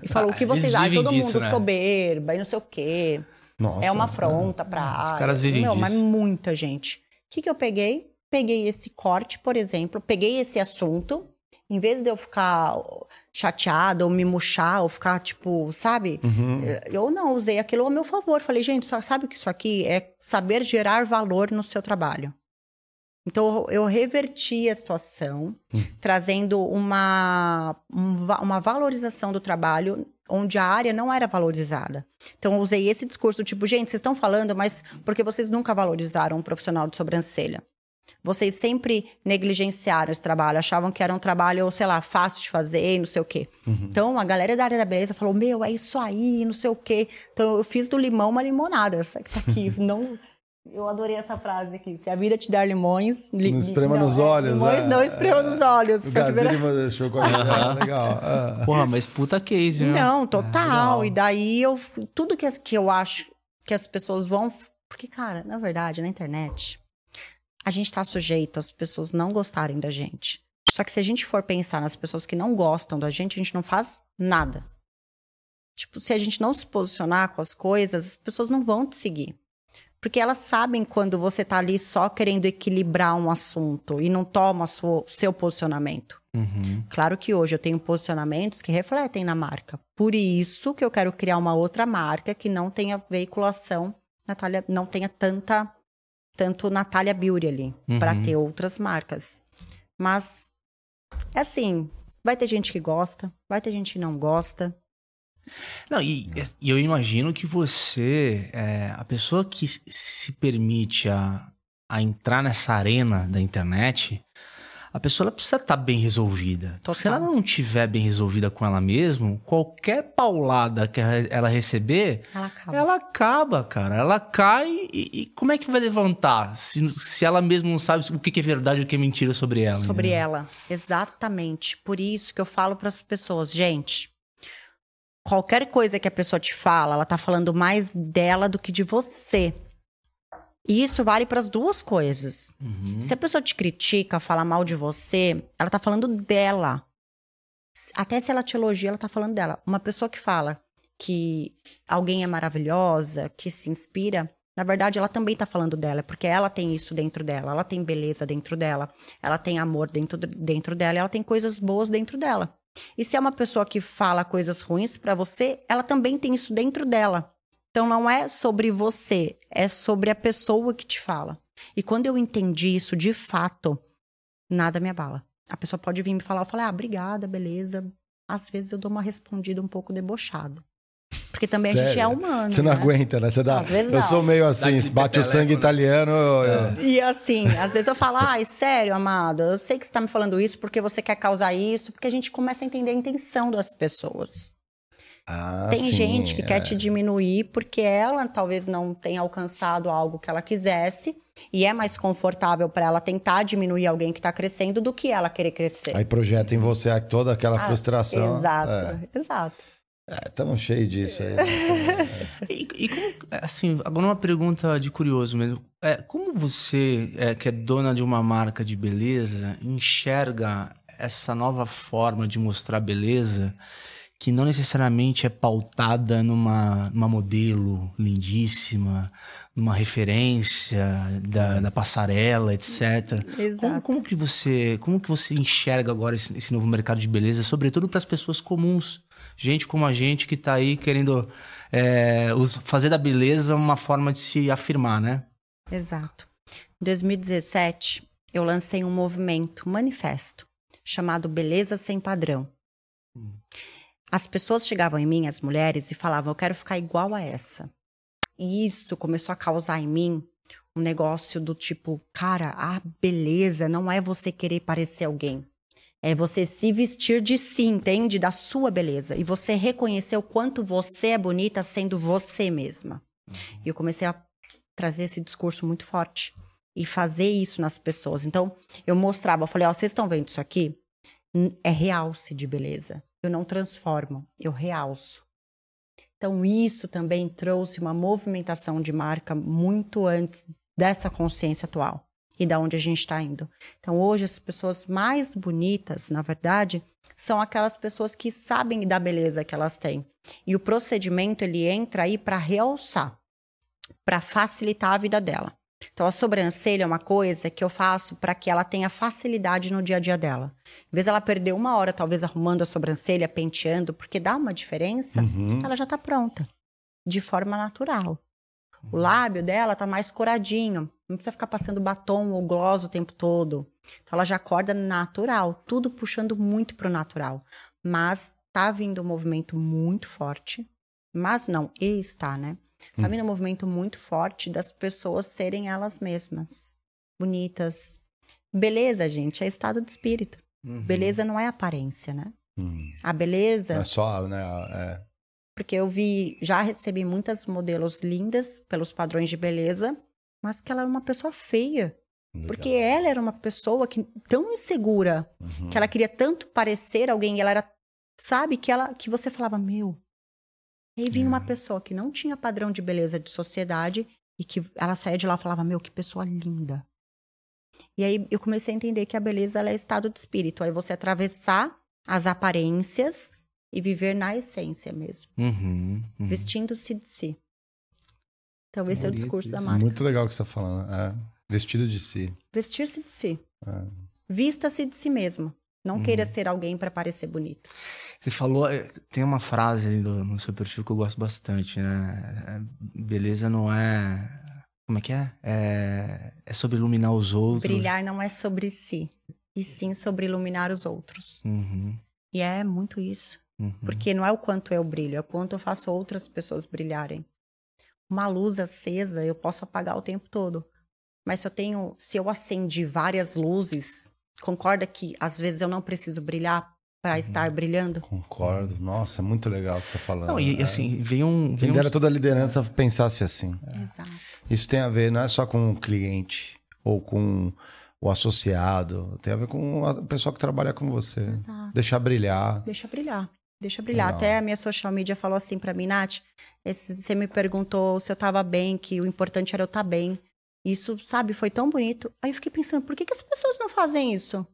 e falou o que Ah, vocês acham, todo disso, mundo né? soberba e não sei o quê. Nossa. é uma afronta pra Os área. caras vivem Meu, mas muita gente. O que, que eu peguei? Peguei esse corte, por exemplo, peguei esse assunto, em vez de eu ficar chateada ou me murchar ou ficar, tipo, sabe? Uhum. Eu não usei aquilo ao meu favor. Falei, gente, só sabe que isso aqui é saber gerar valor no seu trabalho. Então eu reverti a situação, trazendo uma, um uma valorização do trabalho onde a área não era valorizada. Então eu usei esse discurso tipo, gente, vocês estão falando, mas porque vocês nunca valorizaram um profissional de sobrancelha. Vocês sempre negligenciaram esse trabalho, achavam que era um trabalho, sei lá, fácil de fazer e não sei o quê. Então a galera da área da beleza falou: Meu, é isso aí, não sei o quê. Então eu fiz do limão uma limonada, essa que tá aqui. (laughs) não. Eu adorei essa frase aqui. Se a vida te dar limões. li- Não esprema não, nos é, olhos. Limões é. não esprema nos olhos. O Foi a primeira- Gazelle deixou com a gente. É, legal. é. Porra, mas puta case, meu. Não, É, total. legal. e daí eu. Tudo que, que eu acho que as pessoas vão. Porque, cara, na verdade, na internet, a gente tá sujeito às pessoas não gostarem da gente. Só que se a gente for pensar nas pessoas que não gostam da gente, a gente não faz nada. Tipo, se a gente não se posicionar com as coisas, as pessoas não vão te seguir. Porque elas sabem quando você tá ali só querendo equilibrar um assunto e não toma o seu posicionamento. Uhum. Claro que hoje eu tenho posicionamentos que refletem na marca. Por isso que eu quero criar uma outra marca que não tenha veiculação, Natália, não tenha tanta tanto Natália Beauty ali, Uhum. para ter outras marcas. Mas é assim, vai ter gente que gosta, vai ter gente que não gosta. Não, e, e eu imagino que você, é, a pessoa que se permite a, a entrar nessa arena da internet, a pessoa precisa estar bem resolvida. Se ela não tiver bem resolvida com ela mesma, qualquer paulada que ela- receber, Ela acaba. ela acaba, cara. Ela cai e, e como é que vai levantar se, se ela mesma não sabe o que que é verdade e o que é mentira sobre ela? sobre entendeu? ela. Exatamente. Por isso que eu falo para as pessoas, gente, qualquer coisa que a pessoa te fala, ela tá falando mais dela do que de você. E isso vale para as duas coisas. Uhum. Se a pessoa te critica, fala mal de você, ela tá falando dela. Até se ela te elogia, ela tá falando dela. Uma pessoa que fala que alguém é maravilhosa, que se inspira, na verdade ela também tá falando dela, porque ela tem isso dentro dela, ela tem beleza dentro dela, ela tem amor dentro, dentro dela, ela tem coisas boas dentro dela. E se é uma pessoa que fala coisas ruins pra você, ela também tem isso dentro dela. Então não é sobre você, é sobre a pessoa que te fala. E quando eu entendi isso de fato, nada me abala. A pessoa pode vir me falar, eu falo, ah, obrigada, beleza. Às vezes eu dou uma respondida um pouco debochada. Porque também a gente é Sério? humano. Você não né? aguenta, né? Você dá, Às vezes eu não. sou meio assim, Daqui bate o sangue né? italiano. eu- eu- E assim, às vezes eu falo, ai, sério, amado, eu sei que você tá me falando isso porque você quer causar isso, porque a gente começa a entender a intenção das pessoas. Ah, Tem sim, gente que é. quer te diminuir porque ela talvez não tenha alcançado algo que ela quisesse e é mais confortável para ela tentar diminuir alguém que tá crescendo do que ela querer crescer. Aí projeta em você toda aquela Ah, frustração. Exato, É, exato. Estamos cheios disso aí. né? (laughs) E, e como, assim, agora uma pergunta de curioso mesmo. É, como você, é, que é dona de uma marca de beleza, enxerga essa nova forma de mostrar beleza que não necessariamente é pautada numa, numa modelo lindíssima, numa referência da, da passarela, etc. Como, Exato. como que você, como que você enxerga agora esse, esse novo mercado de beleza, sobretudo para as pessoas comuns, gente como a gente que está aí querendo é, fazer da beleza uma forma de se afirmar, né? Exato. Em 2017, eu lancei um movimento, um manifesto, chamado Beleza Sem Padrão. As pessoas chegavam em mim, as mulheres, e falavam: Eu quero ficar igual a essa. E isso começou a causar em mim um negócio do tipo: Cara, a beleza não é você querer parecer alguém. É você se vestir de si, entende? Da sua beleza. E você reconhecer o quanto você é bonita sendo você mesma. E eu comecei a trazer esse discurso muito forte e fazer isso nas pessoas. Então, eu mostrava, eu falei, ó, vocês estão vendo isso aqui? É realce de beleza. Eu não transformo, eu realço. Então, isso também trouxe uma movimentação de marca muito antes dessa consciência atual e da onde a gente está indo. Então, hoje, as pessoas mais bonitas, na verdade, são aquelas pessoas que sabem da beleza que elas têm. E o procedimento, ele entra aí para realçar para facilitar a vida dela. Então, a sobrancelha é uma coisa que eu faço para que ela tenha facilidade no dia a dia dela. Em vez dela perder uma hora, talvez, arrumando a sobrancelha, penteando, porque dá uma diferença, Uhum. ela já está pronta, de forma natural. O lábio dela tá mais coradinho. Não precisa ficar passando batom ou gloss o tempo todo. Então ela já acorda natural, tudo puxando muito pro natural. Mas tá vindo um movimento muito forte. Mas não, e está, né? Tá vindo um movimento muito forte das pessoas serem elas mesmas. Bonitas. Beleza, gente, é estado de espírito. Beleza não é aparência, né? Hum. A beleza. É só, né? É. Porque eu vi, já recebi muitas modelos lindas pelos padrões de beleza, mas que ela era uma pessoa feia. Legal. Porque ela era uma pessoa que tão insegura, Uhum. que ela queria tanto parecer alguém, e ela era, sabe, que ela que você falava, meu. E aí vinha uma pessoa que não tinha padrão de beleza de sociedade e que ela saía de lá e falava, meu, que pessoa linda. E aí eu comecei a entender que a beleza é estado de espírito. Aí você atravessar as aparências e viver na essência mesmo Uhum, uhum. vestindo-se de si. Então, esse é o discurso da marca. Muito legal o que você tá falando. É. Vestido de si. Vestir-se de si. É. Vista-se de si mesmo. Não Uhum. queira ser alguém para parecer bonito. Você falou, eh, tem uma frase ali no, no seu perfil que eu gosto bastante, né? É, Beleza não é. Como é que é? É, é sobre iluminar os outros. Brilhar não é sobre si, e sim sobre iluminar os outros. Uhum, E é muito isso. Uhum. Porque não é o quanto eu brilho, é o quanto eu faço outras pessoas brilharem. Uma luz acesa eu posso apagar o tempo todo. Mas se eu tenho, se eu acendi várias luzes, concorda que às vezes eu não preciso brilhar para Uhum. estar brilhando? Concordo. Nossa, é muito legal o que você tá falando. Não, e É. assim, veio um. Quem Veio um dera toda a liderança pensasse assim. Exato. Isso tem a ver, não é só com o cliente ou com o associado, tem a ver com a pessoa que trabalha com você. Exato. Deixar brilhar. Deixa brilhar. Deixa brilhar. Legal. Até a minha social media falou assim pra mim, Nath, esse- você me perguntou se eu tava bem, que o importante era eu estar bem. Isso, sabe, foi tão bonito. Aí eu fiquei pensando, por que, que as pessoas não fazem isso?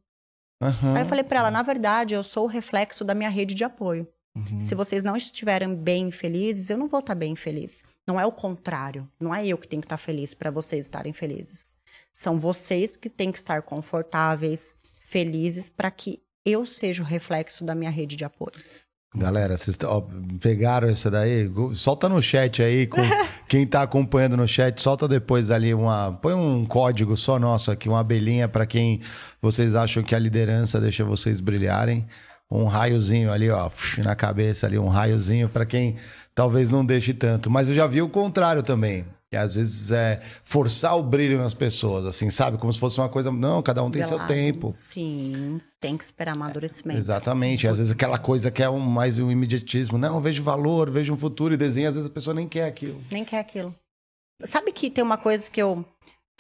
Aham. Aí eu falei pra ela, na verdade, eu sou o reflexo da minha rede de apoio. Uhum. Se vocês não estiverem bem felizes, eu não vou estar bem feliz. Não é o contrário. Não é eu que tenho que estar feliz para vocês estarem felizes. São vocês que têm que estar confortáveis, felizes, para que eu seja o reflexo da minha rede de apoio. Galera, vocês ó, pegaram essa daí? Solta no chat aí, com (laughs) quem tá acompanhando no chat, solta depois ali uma. Põe um código só nosso aqui, uma abelhinha para quem vocês acham que a liderança deixa vocês brilharem. Um raiozinho ali, ó, na cabeça ali, um raiozinho para quem talvez não deixe tanto. Mas eu já vi o contrário também. Que às vezes é forçar o brilho nas pessoas, assim, sabe? Como se fosse uma coisa. Não, cada um tem seu tempo. Sim, tem que esperar amadurecimento. Exatamente. Às vezes aquela coisa que é um, mais um imediatismo. Não, eu vejo valor, vejo um futuro e desenho, às vezes a pessoa nem quer aquilo. Nem quer aquilo. Sabe que tem uma coisa que eu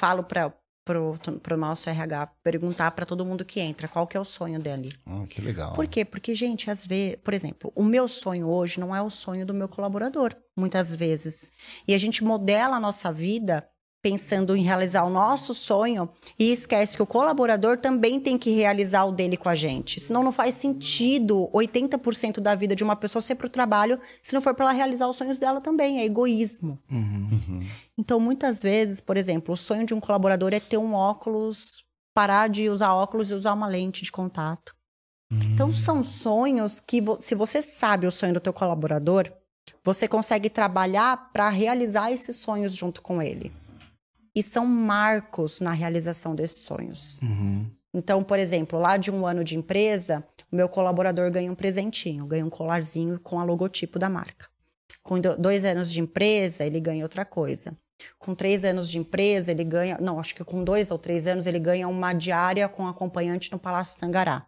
falo para pro, pro nosso RH perguntar para todo mundo que entra, qual que é o sonho dele? Ah, que legal. Por quê? Porque, gente, às vezes, por exemplo, o meu sonho hoje não é o sonho do meu colaborador, muitas vezes. E a gente modela a nossa vida pensando em realizar o nosso sonho e esquece que o colaborador também tem que realizar o dele com a gente. Senão não faz sentido 80% da vida de uma pessoa ser para o trabalho se não for para ela realizar os sonhos dela também. É egoísmo. Uhum. Então, muitas vezes, por exemplo, o sonho de um colaborador é ter um óculos, parar de usar óculos e usar uma lente de contato. Então, são sonhos que, se você sabe o sonho do teu colaborador, você consegue trabalhar para realizar esses sonhos junto com ele. E são marcos na realização desses sonhos. Uhum. Então, por exemplo, lá de um ano de empresa, o meu colaborador ganha um presentinho, ganha um colarzinho com a logotipo da marca. Com do- dois anos de empresa, ele ganha outra coisa. Com três anos de empresa, ele ganha. Não, acho que com dois ou três anos, ele ganha uma diária com acompanhante no Palácio Tangará.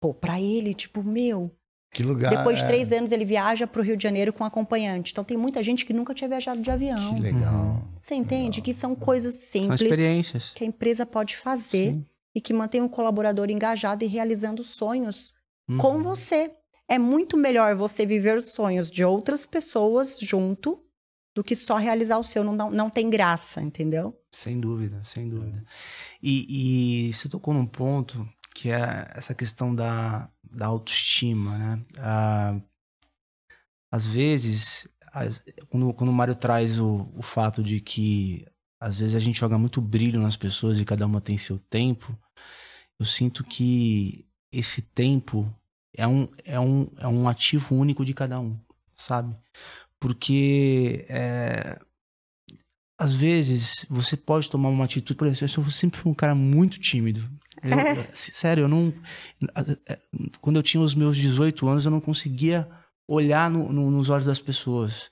Pô, pra ele, tipo, meu. Que lugar. Depois de é. três anos, ele viaja pro Rio de Janeiro com acompanhante. Então, tem muita gente que nunca tinha viajado de avião. Que legal. Você entende? Que são coisas São simples experiências. que a empresa pode fazer Sim. e que mantém o colaborador engajado e realizando sonhos Uhum. com você. É muito melhor você viver os sonhos de outras pessoas junto do que só realizar o seu. Não, não, não tem graça, entendeu? Sem dúvida, sem dúvida. E, e você tocou num ponto que é essa questão da, da autoestima, né? Ah, às vezes, as- quando, quando o Mário traz o, o fato de que às vezes a gente joga muito brilho nas pessoas e cada uma tem seu tempo, eu sinto que esse tempo é um, é um, é um ativo único de cada um, sabe? Porque é, às vezes, você pode tomar uma atitude, por exemplo, eu sempre fui um cara muito tímido. Eu- É? Sério, eu não. Quando eu tinha os meus 18 anos, eu não conseguia olhar no- no- nos olhos das pessoas.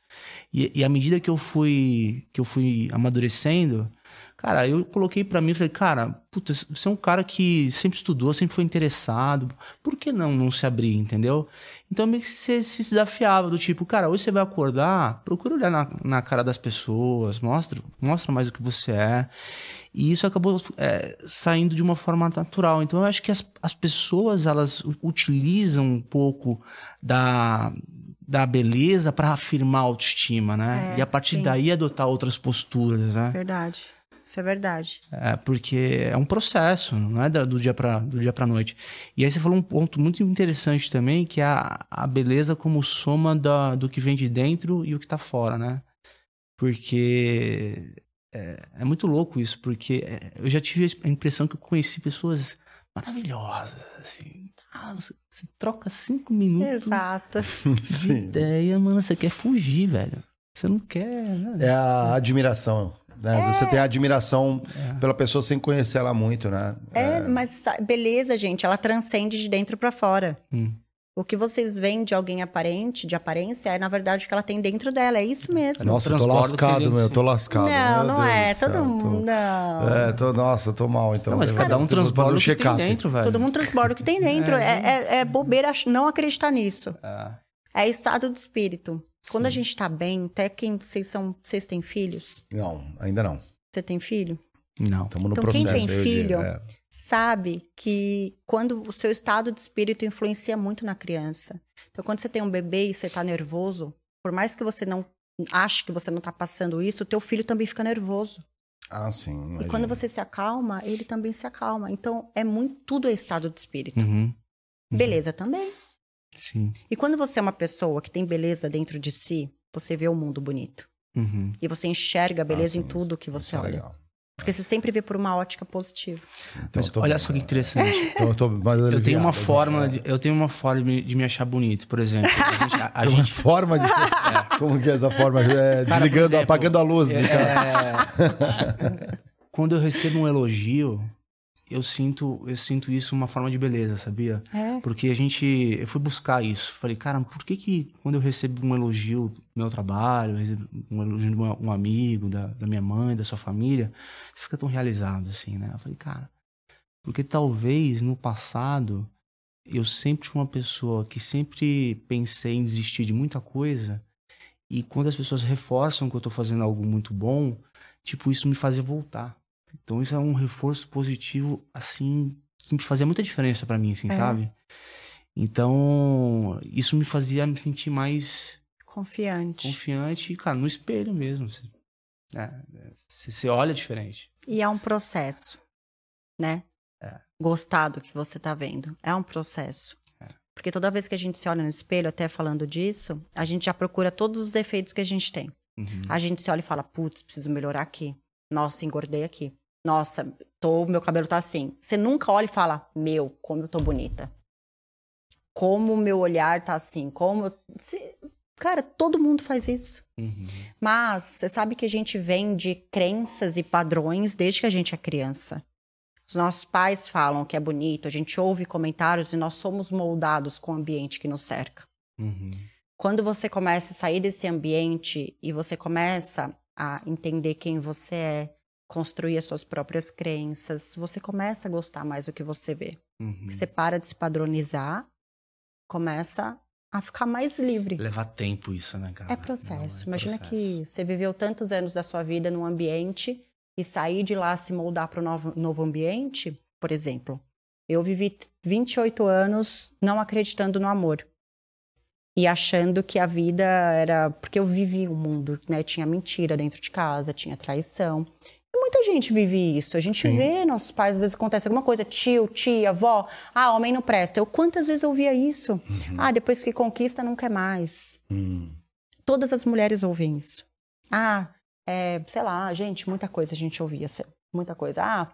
E, e à medida que eu fui que eu fui amadurecendo, cara, eu coloquei pra mim, falei, cara, puta, você é um cara que sempre estudou, sempre foi interessado. Por que não não se abrir, entendeu? Então meio que você se desafiava do tipo, cara, hoje você vai acordar, procura olhar na, na cara das pessoas, mostra, mostra mais o que você é. E isso acabou é, saindo de uma forma natural. Então eu acho que as, as pessoas elas utilizam um pouco da, da beleza para afirmar a autoestima, né? É, e a partir sim. daí adotar outras posturas, né? Verdade. Isso é verdade. É, porque é um processo, não é do dia para do dia para noite. E aí você falou um ponto muito interessante também, que é a, a beleza como soma da, do que vem de dentro e o que tá fora, né? Porque é, é muito louco isso, porque é, eu já tive a impressão que eu conheci pessoas maravilhosas, assim. Ah, você, você troca cinco minutos Exato. de (laughs) Sim. ideia, mano, você quer fugir, velho. Você não quer. né? É a admiração. Né? Vezes você tem admiração pela pessoa sem conhecer ela muito, né? É, mas sa- beleza, gente, ela transcende de dentro pra fora. Hum. O que vocês veem de alguém aparente, de aparência, é na verdade o que ela tem dentro dela. É isso mesmo. Nossa, eu tô lascado, meu. Eu tô lascado. não, meu não Deus é. céu, Todo tô- mundo. Não. É, tô, nossa, eu tô mal, então. Não, mas Eu cada um transborda o que tem dentro, velho. Todo mundo transborda o que tem dentro. (laughs) É, É, é- é bobeira não acreditar nisso. É. É estado de espírito. Quando a gente tá bem, até quem vocês são. Vocês têm filhos? Não, ainda não. Você tem filho? Não. Estamos no Então, processo. quem tem filho, é. sabe que quando o seu estado de espírito influencia muito na criança. Então, quando você tem um bebê e você tá nervoso, por mais que você não ache que você não tá passando isso, o teu filho também fica nervoso. Ah, sim. E imagino. quando você se acalma, ele também se acalma. Então, é muito tudo é estado de espírito. Uhum. Beleza também. Sim. E quando você é uma pessoa que tem beleza dentro de si, você vê o mundo bonito. Uhum. E você enxerga a beleza Ah, em tudo que Isso você é olha. legal. Porque você sempre vê por uma ótica positiva. Então, tô olha só que né? interessante. (laughs) Então, eu tô mais Eu tenho uma né? forma, É. de, eu tenho uma forma de de me achar bonito, por exemplo. A gente, a- a Tem (laughs) uma gente- forma de (laughs) ser. Como que é essa forma? É, Cara, desligando, exemplo, apagando a luz. de cara. é, quando eu recebo um elogio, eu sinto, eu sinto isso uma forma de beleza, sabia? É. Porque a gente, eu fui buscar isso. Falei, cara, por que que quando eu recebo um elogio do meu trabalho, um elogio de uma- um amigo, da, da minha mãe, da sua família, você fica tão realizado assim, né? Eu falei, cara, porque talvez no passado eu sempre fui uma pessoa que sempre pensei em desistir de muita coisa e quando as pessoas reforçam que eu tô fazendo algo muito bom, tipo, isso me fazia voltar. Então isso é um reforço positivo, assim, que me fazia muita diferença pra mim, assim, É. sabe? Então, isso me fazia me sentir mais Confiante. confiante, cara, no espelho mesmo. Você, é, você, olha diferente. E é um processo, né? É. Gostar do que você tá vendo. É um processo. Porque toda vez que a gente se olha no espelho, até falando disso, a gente já procura todos os defeitos que a gente tem. Uhum. A gente se olha e fala, putz, preciso melhorar aqui. Nossa, engordei aqui. Nossa, tô, meu cabelo tá assim. Você nunca olha e fala, meu, como eu tô bonita. Como o meu olhar tá assim. Como. eu- Cara, todo mundo faz isso. Uhum. Mas você sabe que a gente vem de crenças e padrões desde que a gente é criança. Os nossos pais falam que é bonito, a gente ouve comentários e nós somos moldados com o ambiente que nos cerca. Uhum. Quando você começa a sair desse ambiente e você começa a entender quem você é, construir as suas próprias crenças, você começa a gostar mais do que você vê. Uhum. Você para de se padronizar, começa a ficar mais livre. Levar tempo isso, né, cara? É processo. Não, é Imagina processo. que você viveu tantos anos da sua vida num ambiente e sair de lá se moldar para o novo, novo ambiente, por exemplo. Eu vivi 28 anos não acreditando no amor. E achando que a vida era. Porque eu vivi o mundo, né? Tinha mentira dentro de casa, tinha traição. Muita gente vive isso. A gente Sim. vê nossos pais, às vezes acontece alguma coisa, tio, tia, avó. Ah, homem não presta. Eu quantas vezes eu via isso? Ah, depois que conquista, não quer mais. Hum. Todas as mulheres ouvem isso. Ah, é, sei lá, gente, muita coisa a gente ouvia, muita coisa. Ah,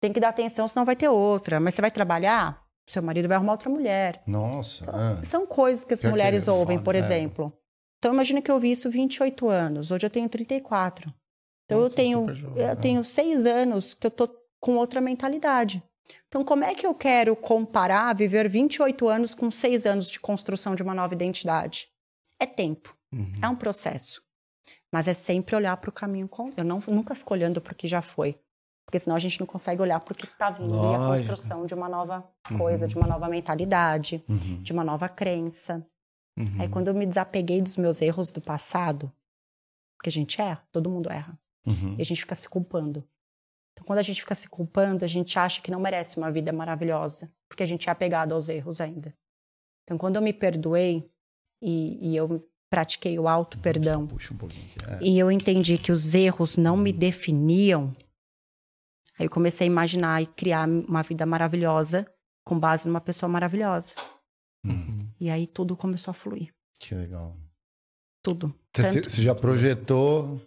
tem que dar atenção, senão vai ter outra. Mas você vai trabalhar, seu marido vai arrumar outra mulher. Nossa. ah. São coisas que as Pior que mulheres é ouvem, foda, por é. exemplo. Então, imagina que eu ouvi isso 28 anos. Hoje eu tenho 34. Então eu Nossa, tenho, super jovem, eu né? tenho seis anos que eu tô com outra mentalidade. Então, como é que eu quero comparar viver 28 anos com seis anos de construção de uma nova identidade? É tempo, Uhum. é um processo. Mas é sempre olhar para o caminho. com- Eu não, nunca fico olhando para o que já foi. Porque senão a gente não consegue olhar para o que está vindo e a Lógico. construção de uma nova coisa, Uhum. de uma nova mentalidade, Uhum. de uma nova crença. Uhum. Aí quando eu me desapeguei dos meus erros do passado, porque a gente erra, todo mundo erra, Uhum. e a gente fica se culpando. Então quando a gente fica se culpando, a gente acha que não merece uma vida maravilhosa, porque a gente é apegado aos erros ainda. Então quando eu me perdoei e, e eu pratiquei o auto perdão Puxa um pouquinho. aqui. É. e eu entendi que os erros não me definiam, aí eu comecei a imaginar e criar uma vida maravilhosa com base numa pessoa maravilhosa. Uhum. E aí tudo começou a fluir, Que legal. tudo. Você já projetou.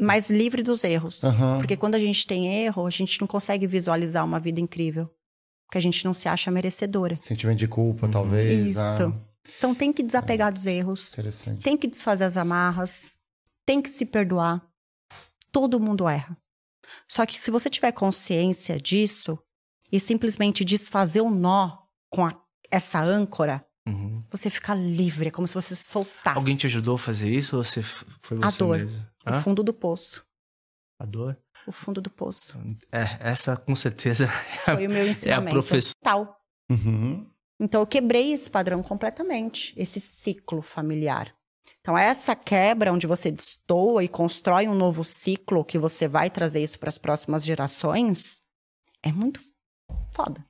Mais livre dos erros. Aham. Porque quando a gente tem erro, a gente não consegue visualizar uma vida incrível. Porque a gente não se acha merecedora. Sentimento de culpa, talvez. Isso. ah, Então tem que desapegar dos erros, interessante. tem que desfazer as amarras, tem que se perdoar. Todo mundo erra. Só que se você tiver consciência disso e simplesmente desfazer o nó com a- essa âncora, Uhum. você fica livre, é como se você soltasse Alguém te ajudou a fazer isso ou você foi você A dor. mesmo? o Hã? fundo do poço. A dor? O fundo do poço. É, essa com certeza (laughs) Foi o meu ensinamento. professora- Tal. Uhum. Então eu quebrei esse padrão completamente, esse ciclo familiar. Então essa quebra onde você destoa e constrói um novo ciclo que você vai trazer isso para as próximas gerações é muito foda.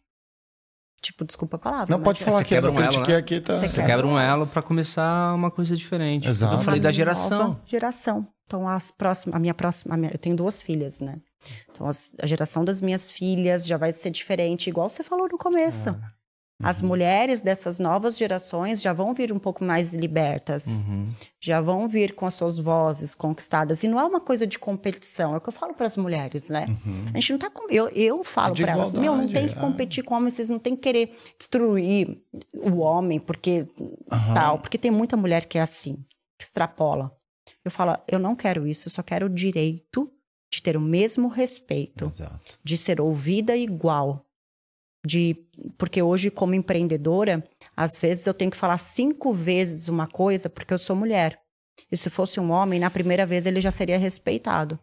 Tipo, desculpa a palavra. Não, pode é- falar Você que eu quebra um elo, né? aqui, tá? Você Você quebra um elo pra começar uma coisa diferente. Exato. Eu falei da geração. geração. Então, as próximas, a minha próxima, a minha- eu tenho duas filhas, né? Então, as- a geração das minhas filhas já vai ser diferente, igual você falou no começo. Ah, As mulheres dessas novas gerações já vão vir um pouco mais libertas, Uhum. já vão vir com as suas vozes conquistadas. E não é uma coisa de competição, é o que eu falo para as mulheres, né? A gente não tá com. Eu, eu falo É para elas: meu, não tem que é. competir com homens, vocês não tem que querer destruir o homem, porque tal. Porque tem muita mulher que é assim, que extrapola. Eu falo: eu não quero isso, eu só quero o direito de ter o mesmo respeito Exato. de ser ouvida igual. De, porque hoje, como empreendedora, às vezes eu tenho que falar cinco vezes uma coisa porque eu sou mulher. E se fosse um homem, na primeira vez ele já seria respeitado.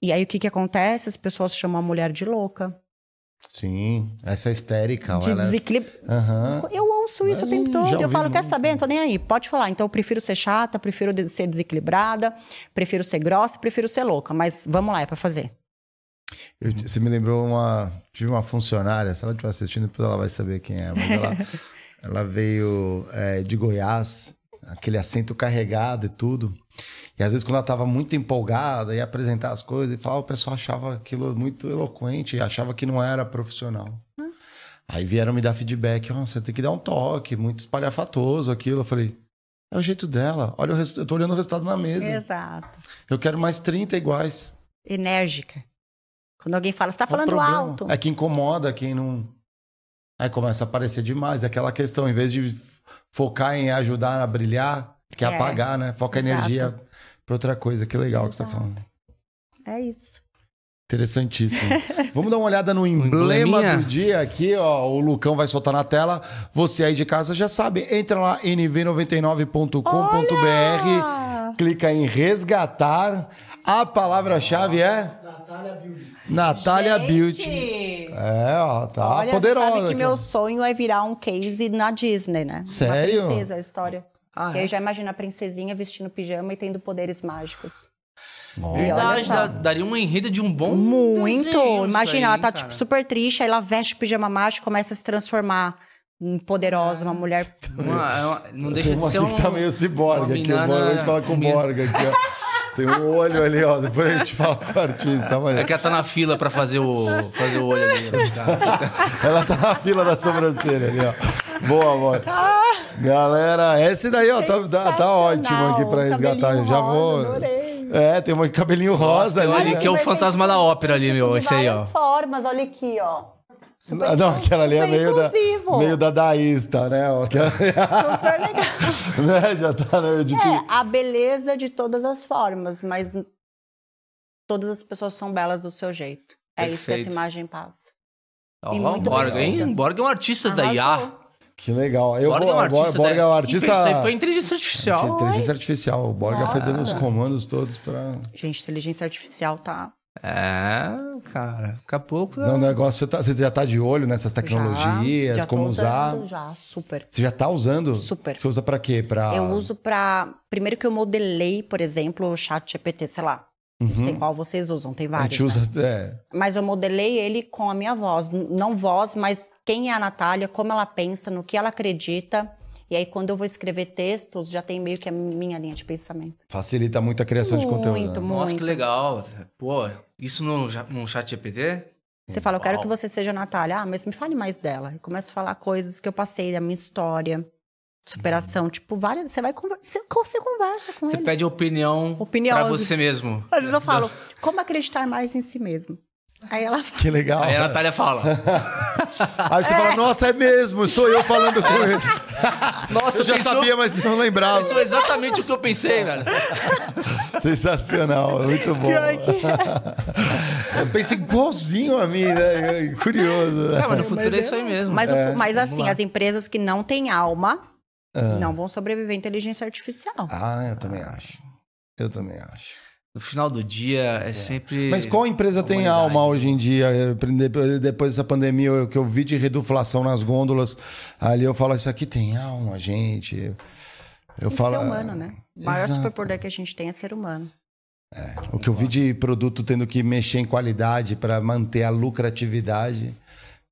E aí o que, que acontece? As pessoas chamam a mulher de louca, Sim, essa é histérica. de ela é- desequilíbrio. Aham. Eu ouço isso o tempo hum, todo. Eu falo, quer muito. saber? Não tô nem aí. Pode falar. Então eu prefiro ser chata, prefiro ser desequilibrada, prefiro ser grossa, prefiro ser louca. Mas vamos lá, é pra fazer. Eu- você me lembrou uma. Tive uma funcionária, se ela estiver assistindo, depois ela vai saber quem é. Mas ela, (laughs) ela veio é, de Goiás, aquele acento carregado e tudo. E às vezes, quando ela estava muito empolgada, ia apresentar as coisas e falava, o pessoal achava aquilo muito eloquente e achava que não era profissional. Aí vieram me dar feedback: ó, você tem que dar um toque, muito espalhafatoso aquilo. Eu falei. É o jeito dela. Olha, eu tô olhando o resultado na mesa. Exato. Eu quero mais 30 iguais. Enérgica. Quando alguém fala, você tá o falando problema? alto. É que incomoda quem não. Aí começa a aparecer demais. É Aquela questão, em vez de focar em ajudar a brilhar, quer É, apagar, né? Foca a exato. energia pra outra coisa. Que legal que você tá Exato. falando. É isso. Interessantíssimo. (laughs) Vamos dar uma olhada no emblema do dia aqui, ó. O Lucão vai soltar na tela. Você aí de casa já sabe. Entra lá, nv99.com.br, clica em resgatar. A palavra-chave é. Natália Beauty. É, ó, tá Olha, poderosa. você sabe que aqui, meu ó. sonho é virar um case na Disney, né? Sério? Uma princesa, a história. Ah, E aí é? já imagina a princesinha vestindo pijama e tendo poderes mágicos. Olha Verdade, só. dá- daria uma enreda de um bom Muito! desenho Imagina, aí, ela tá, cara? tipo, super triste, aí ela veste o pijama mágico e começa a se transformar em poderosa, uma mulher. Uma- é uma- não deixa de ser aqui um... que tá meio ciborgue aqui. Minana noite, fala com o Borga aqui, ó. (laughs) Tem um olho ali, ó. Depois a gente fala com o artista. Mas... É que ela tá na fila pra fazer o, fazer o olho ali. né? Ela tá na fila da sobrancelha ali, ó. Boa, amor. Galera, esse daí, ó, tá, tá, tá ótimo aqui pra resgatar. Eu já vou. É, tem um cabelinho rosa Tem ali. ali né? que é o fantasma da ópera ali, meu. Esse aí, ó. formas, olha aqui, ó. Super, Não, não, aquela ali é meio da, meio dadaísta, né? ó, Aquela... Super legal. (laughs) né? Já tá, né? De que... É, a beleza de todas as formas, mas todas as pessoas são belas do seu jeito. É isso que essa Perfeito. imagem passa. Ó, E o muito Borga, hein? Borga é um artista da IA. Arrasou. Que legal. Eu Borga vou, é um artista. Borga é um artista. Isso aí foi inteligência artificial. Inteligência artificial. O Borga foi dando os comandos todos pra. Gente, inteligência artificial tá. É, cara. Daqui a pouco. Não, o negócio, você, tá- você já tá de olho nessas tecnologias, já, já tô como usar. usando, Já, super. Você já tá usando? Super. Você usa pra quê? Pra... Eu uso pra. Primeiro que eu modelei, por exemplo, o chat GPT, sei lá. Não sei qual vocês usam, tem Uhum. A vários. gente né? usa. É. Mas eu modelei ele com a minha voz. Não voz, mas quem é a Natália, como ela pensa, no que ela acredita. E aí, quando eu vou escrever textos, já tem meio que a minha linha de pensamento. Facilita muito a criação de conteúdo. Muito, né? Nossa, muito. que legal. Pô, isso no, no chat GPT? Você fala, eu quero que você seja a Natália. Ah, mas me fale mais dela. Eu começo a falar coisas que eu passei, da minha história, superação. Tipo, várias. Você vai. Você, você conversa com Você ele. pede opinião, Opinião. pra você mesmo. Às vezes eu falo, como acreditar mais em si mesmo? Aí ela fala, (laughs) Que legal. Aí a Natália fala. Aí você fala, nossa, é mesmo, sou eu falando com ele. (laughs) Nossa, eu já pensou- sabia, mas não lembrava. Isso é exatamente o que eu pensei, velho. Sensacional, muito bom. (laughs) eu pensei igualzinho a mim, né? Curioso. né? É, mas no futuro é isso aí mesmo. Mas, o- É. mas Vamos assim, as empresas que não têm alma não vão sobreviver à inteligência artificial. Ah, eu também acho. Eu também acho. No final do dia é sempre. Mas qual empresa tem alma hoje em dia? Eu, Depois depois dessa pandemia, o que eu vi de reduflação nas gôndolas, ali eu falo, isso aqui tem alma, gente. Eu Tem que falo, ser humano, né? O maior Exato. superpoder que a gente tem é ser humano. O que eu vi de produto tendo que mexer em qualidade para manter a lucratividade.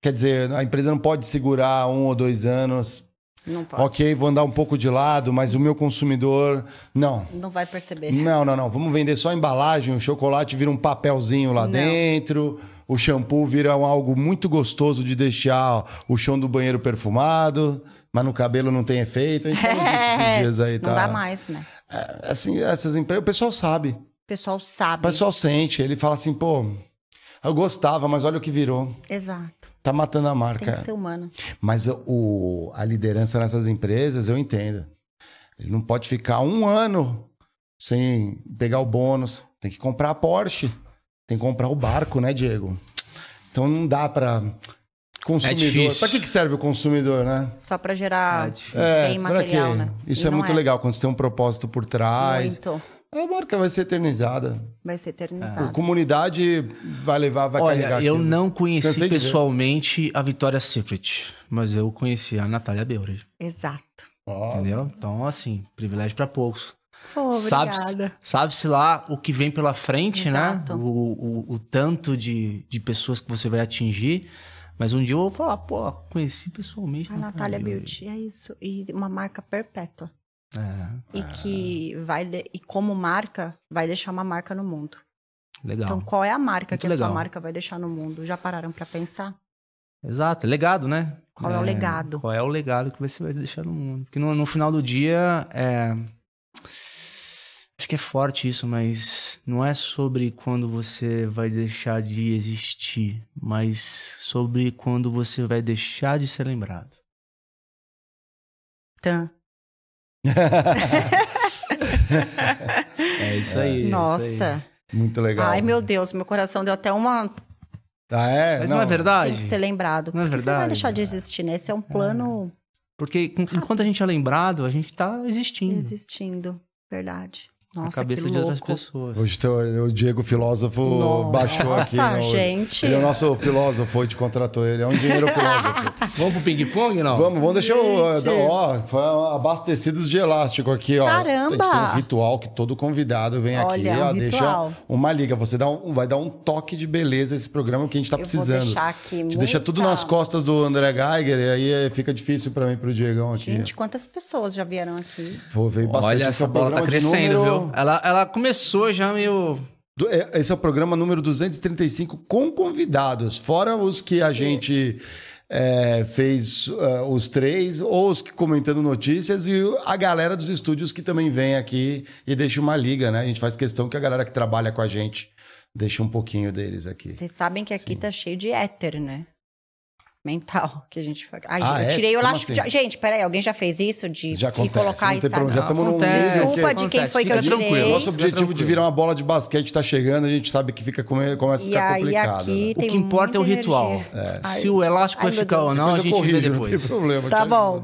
Quer dizer, a empresa não pode segurar um ou dois anos. Não pode. Ok, vou andar um pouco de lado, mas o meu consumidor. Não. Não vai perceber. Não, não, não. Vamos vender só a embalagem, o chocolate vira um papelzinho lá Não. dentro, o shampoo vira um algo muito gostoso de deixar o chão do banheiro perfumado, mas no cabelo não tem efeito. A gente falou disso esses dias aí, tá? Não dá mais, né? É, Assim, essas empresas, o pessoal sabe. O pessoal sabe. O pessoal sente. Ele fala assim, pô, eu gostava, mas olha o que virou. Exato. Tá matando a Tem marca. que ser humano. Mas o, a liderança nessas empresas, eu entendo. Ele não pode ficar um ano sem pegar o bônus. Tem que comprar a Porsche. Tem que comprar o barco, né, Diego? Então não dá pra. Consumidor. pra que, que serve o consumidor, né? Só pra gerar É. É, bem pra material, né? Isso E é muito legal, quando você tem um propósito por trás. Muito. A marca vai ser eternizada. Vai ser A eternizado. comunidade vai levar, vai carregar Olha, eu aquilo. não conheci Cansei pessoalmente a Victoria's Secret, mas eu conheci a Natália Beurre, Exato. Ó, entendeu? Então, assim, privilégio pra poucos. Pô, Sabe-se lá o que vem pela frente, Exato. né? O, o, o tanto de, de pessoas que você vai atingir. Mas um dia eu vou falar, pô, conheci pessoalmente. A Natália Beauty, é isso. E uma marca perpétua. É, E que vai... E como marca, vai deixar uma marca no mundo. legal. Então, qual é a marca Muito que a sua legal. marca vai deixar no mundo? Já pararam pra pensar? Exato, é legado, né? Qual é o legado? Qual é o legado que você vai deixar no mundo? Porque no, no final do dia, é... acho que é forte isso, mas não é sobre quando você vai deixar de existir, mas sobre quando você vai deixar de ser lembrado. Tan. É isso aí. é isso aí. Nossa. Muito legal. Ai, meu Deus, meu coração deu até uma. Ah, é? Mas não, é verdade? Tem que ser lembrado. Não é Porque Você vai verdade? deixar de existir, né? Esse é um plano Porque enquanto a gente é lembrado, a gente tá existindo. existindo. Verdade. Nossa, cabeça que de outras pessoas. Hoje o Diego filósofo Nossa, baixou aqui. né? gente. Ele é o nosso filósofo, hoje contratou ele. É um dinheiro (laughs) filósofo. Vamos pro ping-pong, não? Vamos, vamos deixar o. Gente. Ó, foi abastecidos de elástico aqui, ó. Caramba! A gente tem um ritual que todo convidado vem Olha, aqui, ó. um deixa ritual. uma liga. Você dá um, vai dar um toque de beleza esse programa que a gente tá Eu vou precisando. deixar aqui a gente muita- deixa tudo nas costas do André Geiger e aí é, fica difícil pra mim, pro Diegão aqui. Gente, quantas pessoas já vieram aqui? Pô, veio bastante. Olha, essa é bola tá crescendo, número- viu? Ela, ela começou já meio. É- Esse é o programa número 235 com convidados, fora os que a gente é, fez é, os três, ou os que comentando notícias, e a galera dos estúdios que também vem aqui e deixa uma liga, né? A gente faz questão que a galera que trabalha com a gente deixe um pouquinho deles aqui. Vocês sabem que aqui tá cheio de éter, né? Mental (laughs) que a gente faz. Ai, Ah, eu é? tirei o elástico. assim? de- Gente, peraí, alguém já fez isso? De Já acontece, colocar não tem sair? problema, já estamos num Desculpa de quem foi que eu tranquilo. tirei. Nosso objetivo de virar uma bola de basquete tá chegando, a gente sabe que fica come- começa a E ficar aí complicado. aqui né? O que importa é o ritual. Ai, Se o elástico ai, vai ficar ou não, a gente vê corrijo, não depois. tem problema. Tá bom.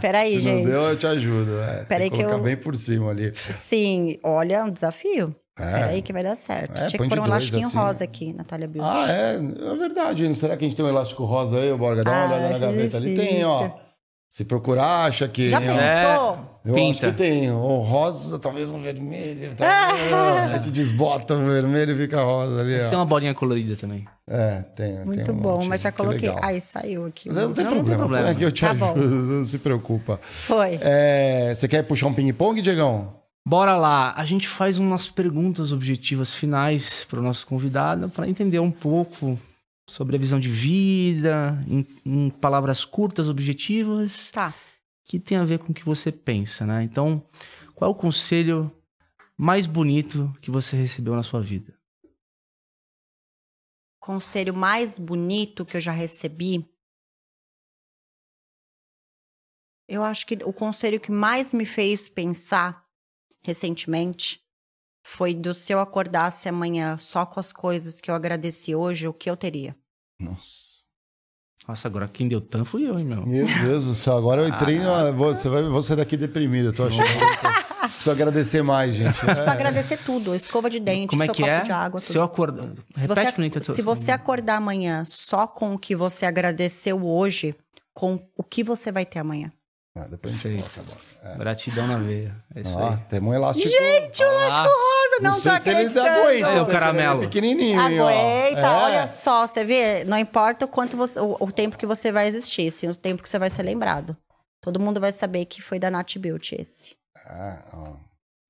Peraí, (laughs) Se gente. não deu, eu te ajudo. É, Peraí que eu- bem por cima ali. Sim, olha, é um desafio. É. Peraí que vai dar certo. É, Tinha que pôr um elastiquinho assim. rosa aqui, Natália Beauty. Ah, é, é verdade. Será que a gente tem um elástico rosa aí, Borga? Dá uma Ah, olhada na gaveta ali. Tem, ó. Se procurar, acha que. Já pensou? Eu Pinta. acho que tem. O rosa, talvez um vermelho. Tá... (laughs) A gente desbota o vermelho e fica rosa ali, Tem ó. uma bolinha colorida também. É, tem. tem Muito um bom, monte. mas já Que coloquei. legal. Ai, saiu aqui. Não, não tem Não, não tem problema. problema. É que eu te Tá bom. ajudo, (laughs) não se preocupa. Foi. É, você quer puxar um ping-pong, Diegão? Bora lá, a gente faz umas perguntas objetivas finais para o nosso convidado para entender um pouco sobre a visão de vida, em, em palavras curtas, objetivas, Tá. que tem a ver com o que você pensa, né? Então, qual é o conselho mais bonito que você recebeu na sua vida? Conselho mais bonito que eu já recebi. Eu acho que o conselho que mais me fez pensar recentemente foi do se eu acordasse amanhã só com as coisas que eu agradeci hoje, o que eu teria. Nossa. Nossa, agora quem deu tan fui eu, hein, meu? Meu Deus do céu, agora eu entrei. numa- Você vai vou sair daqui deprimido, eu tô achando. (laughs) Preciso agradecer mais, gente. Tipo, É. agradecer tudo, escova de dente, Como é seu que copo é? de água, Se tudo. eu acordar... Se você, que se você acordar amanhã só com o que você agradeceu hoje, com o que você vai ter amanhã? Ah, depois a gente Perfeito. agora. É. Gratidão na veia. É isso Ó, aí. temos um elástico. Gente, o elástico rosa, não, não tô sei se eles aguentam. Aí, o caramelo. É pequenininho, hein, ó. Aguenta, É. olha só, você vê, não importa o quanto você, o, o tempo que você vai existir, sim, o tempo que você vai ser lembrado. Todo mundo vai saber que foi da Nat Beauty esse. Ah, ó.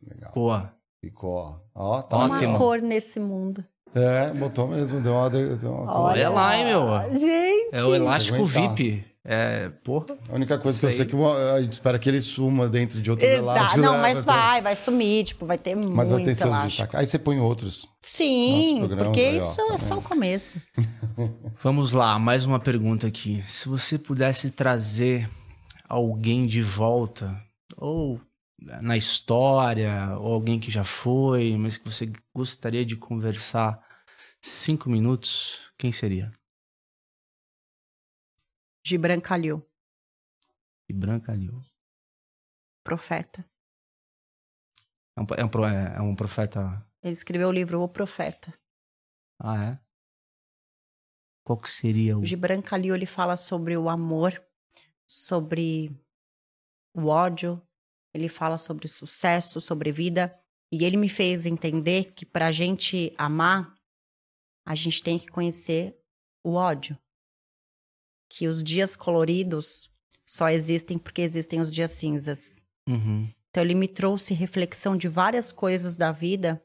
Legal. Boa. Ficou, ó. Ó, tá Ótimo. Uma ó. cor nesse mundo. É, botou mesmo, deu uma. Deu uma cor. Olha lá, hein, meu? Gente! É o elástico. VIP. É, porra. A única coisa que eu sei é que uma- a gente espera que ele suma dentro de outros elásticos. Não, né? mas ter- vai, vai sumir, tipo, vai ter Mas vai ter muito seus destaques. Aí você põe outros. Sim, porque aí, ó, isso tá é só o começo. (laughs) Vamos lá, mais uma pergunta aqui. Se você pudesse trazer alguém de volta, ou na história, ou alguém que já foi, mas que você gostaria de conversar cinco minutos, quem seria? Gibran Khalil, E Branca Liu. profeta. É um, é um é- é um profeta. Ele escreveu o livro O Profeta. Ah, é? Qual que seria o. O Gibran Khalil, ele fala sobre o amor, sobre o ódio, ele fala sobre sucesso, sobre vida. E ele me fez entender que pra gente amar, a gente tem que conhecer o ódio. Que os dias coloridos só existem porque existem os dias cinzas. Uhum. Então ele me trouxe reflexão de várias coisas da vida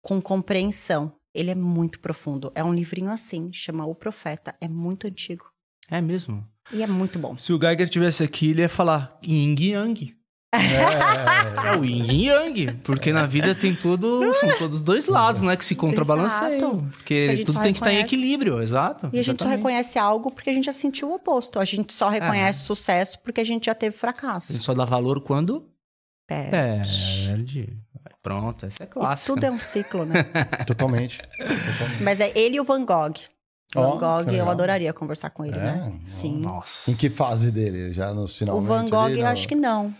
com compreensão. Ele é muito profundo. É um livrinho assim, chama O Profeta. É muito antigo É mesmo? e é muito bom. Se o Geiger tivesse aqui, ele ia falar Yin Yang. É, É o Yin e Yang, porque na vida tem tudo, são todos os dois lados, né, que se contrabalanceiam. Porque A tudo só tem que estar em equilíbrio, exato. E a gente só exatamente. reconhece algo porque a gente já sentiu o oposto. A gente só reconhece sucesso porque a gente já teve A fracasso. gente só dá valor quando Perde. perde. Pronto, essa é E clássica. tudo é um ciclo, né? Totalmente. (laughs) Totalmente. Mas é ele e o Van Gogh. Van Gogh, eu adoraria conversar com ele, É? né? Sim. Nossa. Em que fase dele? Já nos O finalmente? Van Gogh, ali, eu no- acho que não.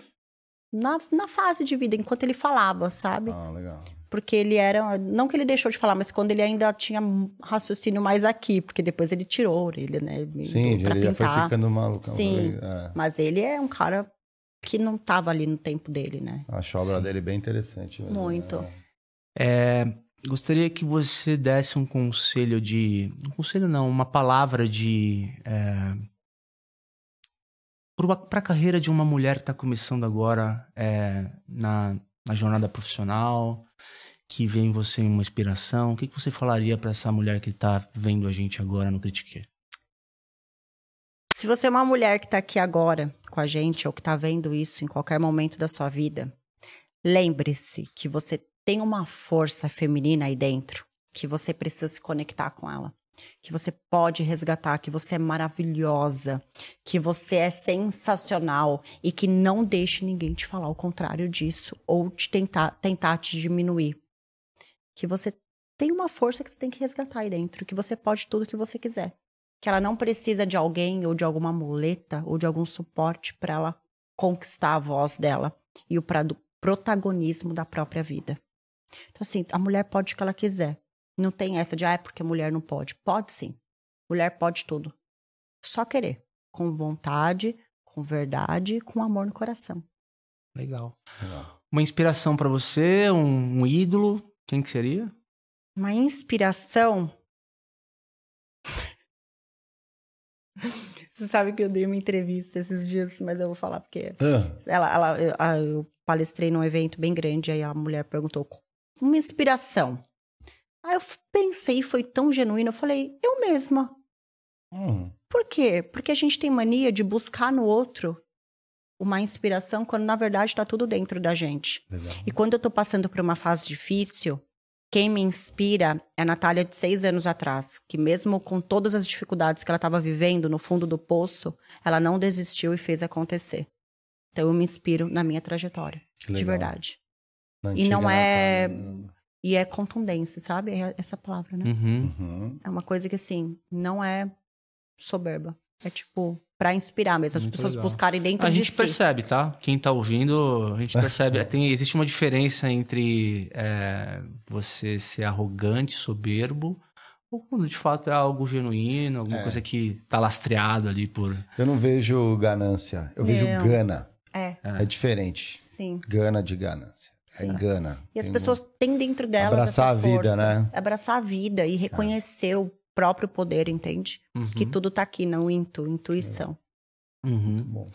Na, na fase de vida, enquanto ele falava, sabe? Ah, legal. Porque ele era. Não que ele deixou de falar, mas quando ele ainda tinha raciocínio mais aqui, porque depois ele tirou a orelha, né? Sim, pra ele já foi pintar. ficando malucão. Sim. É, Mas ele é um cara que não tava ali no tempo dele, né? acho a obra dele bem interessante. mesmo, Muito. né? É, gostaria que você desse um conselho de. Um conselho não, uma palavra de. É, para a carreira de uma mulher que está começando agora é, na, na jornada profissional, que vê em você uma inspiração, o que, que você falaria para essa mulher que está vendo a gente agora no Critique? Se você é uma mulher que tá aqui agora com a gente, ou que tá vendo isso em qualquer momento da sua vida, lembre-se que você tem uma força feminina aí dentro, que você precisa se conectar com ela. Que você pode resgatar, que você é maravilhosa, que você é sensacional e que não deixe ninguém te falar o contrário disso ou te tentar, tentar te diminuir. Que você tem uma força que você tem que resgatar aí dentro, que você pode tudo que você quiser. Que ela não precisa de alguém ou de alguma muleta ou de algum suporte para ela conquistar a voz dela e o protagonismo da própria vida. Então, assim, a mulher pode o que ela quiser. Não tem essa de, ah, é porque a mulher não pode. Pode sim. Mulher pode tudo. Só querer. Com vontade, com verdade, com amor no coração. Legal. Uma inspiração pra você, um, um ídolo, quem que seria? Uma inspiração. (laughs) Você sabe que eu dei uma entrevista esses dias, mas eu vou falar porque. Ah, Ela, ela, eu, eu palestrei num evento bem grande, aí a mulher perguntou: uma inspiração. Aí eu pensei, foi tão genuíno, eu falei, eu mesma. hum, Por quê? Porque a gente tem mania de buscar no outro uma inspiração quando na verdade está tudo dentro da gente. legal. E quando eu tô passando por uma fase difícil, quem me inspira é a Natália de seis anos atrás, que mesmo com todas as dificuldades que ela estava vivendo no fundo do poço, ela não desistiu e fez acontecer. Então eu me inspiro na minha trajetória, de verdade. Na E não é- Natália. E é contundência, sabe? É essa palavra, né? Uhum. Uhum. É uma coisa que, assim, não é soberba. É tipo, pra inspirar mesmo, as Muito pessoas legal. buscarem dentro A de gente si. percebe, tá? Quem tá ouvindo, a gente (laughs) percebe. Tem, existe uma diferença entre é, você ser arrogante, soberbo, ou quando de fato é algo genuíno, alguma É. coisa que tá lastreado ali por. Eu não vejo ganância, eu vejo Não. gana. É, É diferente. sim. Gana de ganância. É gana. E as Tem pessoas têm dentro delas Abraçar essa a vida, força. né? Abraçar a vida e reconhecer o próprio poder, entende? Uhum. Que tudo tá aqui, não intu, intuição. Uhum. Muito bom.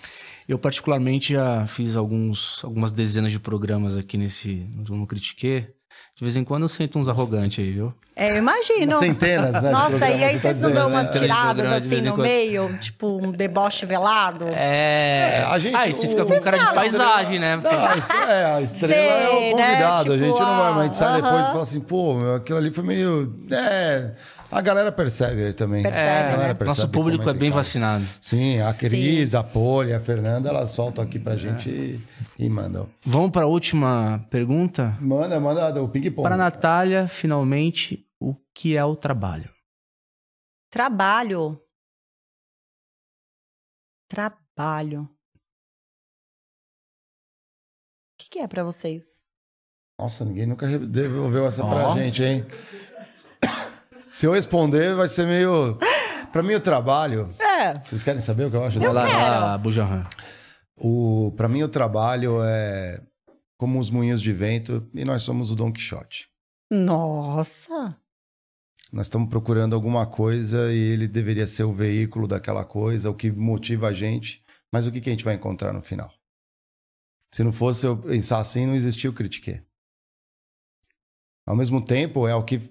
Eu, particularmente, já fiz alguns, algumas dezenas de programas aqui nesse. no, no Critique. De vez em quando eu sinto uns arrogantes aí, viu? É, eu imagino. Centenas, né? Nossa, e aí tá vocês não dão umas né? Tiradas assim no meio, tipo um deboche velado? É. É, a gente- Aí você o- fica com cara de paisagem, né? Não, a estrela, é, a (laughs) estrela Sei, é o né? convidado. a Tipo, gente não vai, mas a gente sai ah, depois e fala assim, pô, aquilo ali foi meio. É. A galera percebe aí também. Percebe, a né? galera percebe, Nosso público é bem vacinado. Sim, a Sim. Cris, a Poli, a Fernanda, elas soltam aqui pra gente e, e mandam. Vamos para a última pergunta? Manda, manda o ping-pong. Para a Natália, finalmente, o que é o trabalho? Trabalho. Trabalho. O que, que é pra vocês? Nossa, ninguém nunca devolveu essa pra Ó. gente, hein? Se eu responder, vai ser meio. Pra mim, o trabalho. É. Vocês querem saber o que eu acho? Vai lá, Bujanran. O, para mim, o trabalho é como os moinhos de vento e nós somos o Don Quixote. Nossa. Nós estamos procurando alguma coisa e ele deveria ser o veículo daquela coisa, o que motiva a gente. Mas o que, que a gente vai encontrar no final? Se não fosse eu pensar assim, não existia o critique. Ao mesmo tempo, é o que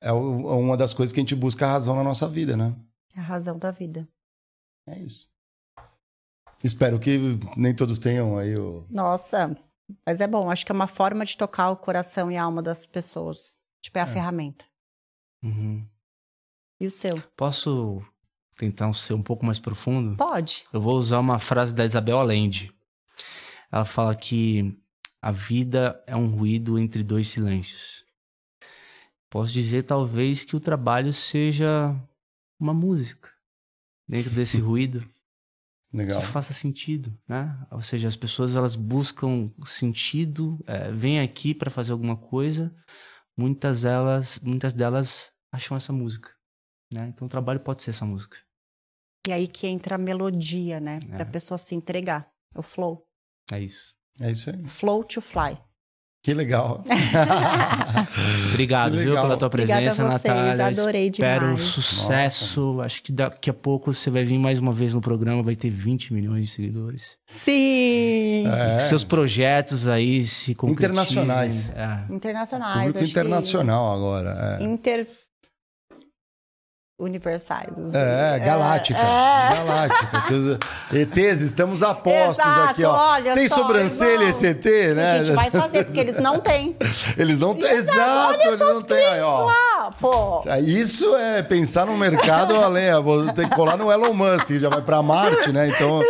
é é uma das coisas que a gente busca a razão na nossa vida, né? É a razão da vida. É isso. Espero que nem todos tenham aí o. Nossa. Mas é bom, acho que é uma forma de tocar o coração e a alma das pessoas. Tipo, é a ferramenta. Uhum. E o seu? Posso tentar ser um pouco mais profundo? Pode. Eu vou usar uma frase da Isabel Allende. Ela fala que a vida é um ruído entre dois silêncios. Posso dizer, talvez, que o trabalho seja uma música dentro desse (laughs) ruído Legal. que faça sentido, né? Ou seja, as pessoas elas buscam sentido, é, vêm aqui para fazer alguma coisa. Muitas delas, muitas delas acham essa música, né? Então o trabalho pode ser essa música. E aí que entra a melodia, né? É. Da pessoa se entregar. O flow. É isso. É isso aí. Flow to fly. Que legal. (laughs) Obrigado, Que viu, legal. pela tua Obrigada presença, a vocês, Natália. adorei Espero demais. sucesso. Acho que daqui a pouco você vai vir mais uma vez no programa, vai ter 20 milhões de seguidores. Sim! É. Seus projetos aí se concretizem. Internacionais. É. Internacionais. Público acho que internacional agora. É. Inter. Universais. É, galáctica. É. Galáctica. que os ETs, estamos a postos Exato, aqui, ó. olha Tem só, sobrancelha irmãos. esse ET, né? A gente vai fazer, porque eles não têm. (laughs) Eles não têm. Exato, eles não têm. Aí, ó. Pô. Isso é pensar no mercado (laughs) além. Vou ter que colar no Elon Musk, que já vai para Marte, né? Então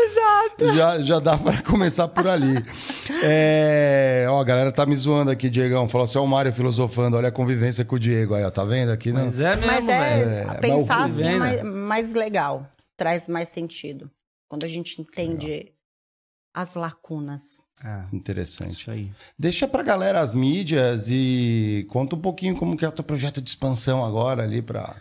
já, já dá para (laughs) começar por ali. É, ó, a galera tá me zoando aqui, Diegão. Falou assim: ó, o Mário filosofando, olha a convivência com o Diego. Aí, ó, tá vendo aqui? Não? Mas é mesmo, Mas é, velho. Pensar assim é Vendo? mais, mais legal. Traz mais sentido. Quando a gente entende as lacunas. É, Interessante. isso aí. Deixa pra galera as mídias e conta um pouquinho como que é o teu projeto de expansão agora ali pra.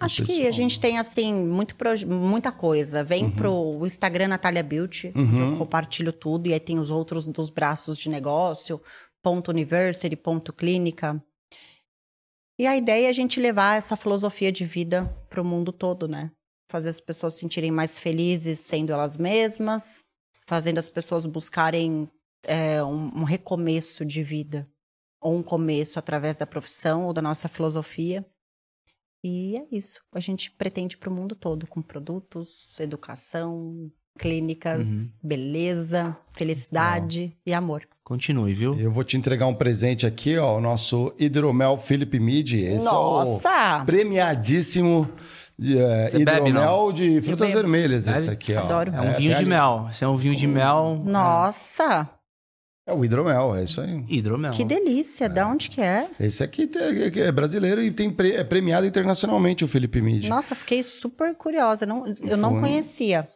Acho que a gente tem, assim, muito muita coisa. Vem pro Instagram Natália Beauty, Uhum. eu compartilho tudo. E aí tem os outros dos braços de negócio, ponto university, ponto clínica. E a ideia é a gente levar essa filosofia de vida pro mundo todo, né? Fazer as pessoas se sentirem mais felizes sendo elas mesmas, fazendo as pessoas buscarem é, um, um recomeço de vida. Ou um começo através da profissão ou da nossa filosofia. E é isso. A gente pretende para o mundo todo, com produtos, educação, clínicas, beleza, felicidade e amor. Continue, viu? Eu vou te entregar um presente aqui, ó, o nosso hidromel Felipe Midi. Esse é o Nossa! premiadíssimo é, Você bebe, hidromel de frutas vermelhas. Bebe? Esse aqui, ó. Adoro. É um tem vinho de ali- mel. Esse é um vinho de mel. Nossa! É o hidromel, é isso aí. Hidromel. Que delícia! Da onde que é? Esse aqui é brasileiro e tem pre- é premiado internacionalmente, o Felipe Midi. Nossa, fiquei super curiosa. Não, eu não Foi. conhecia.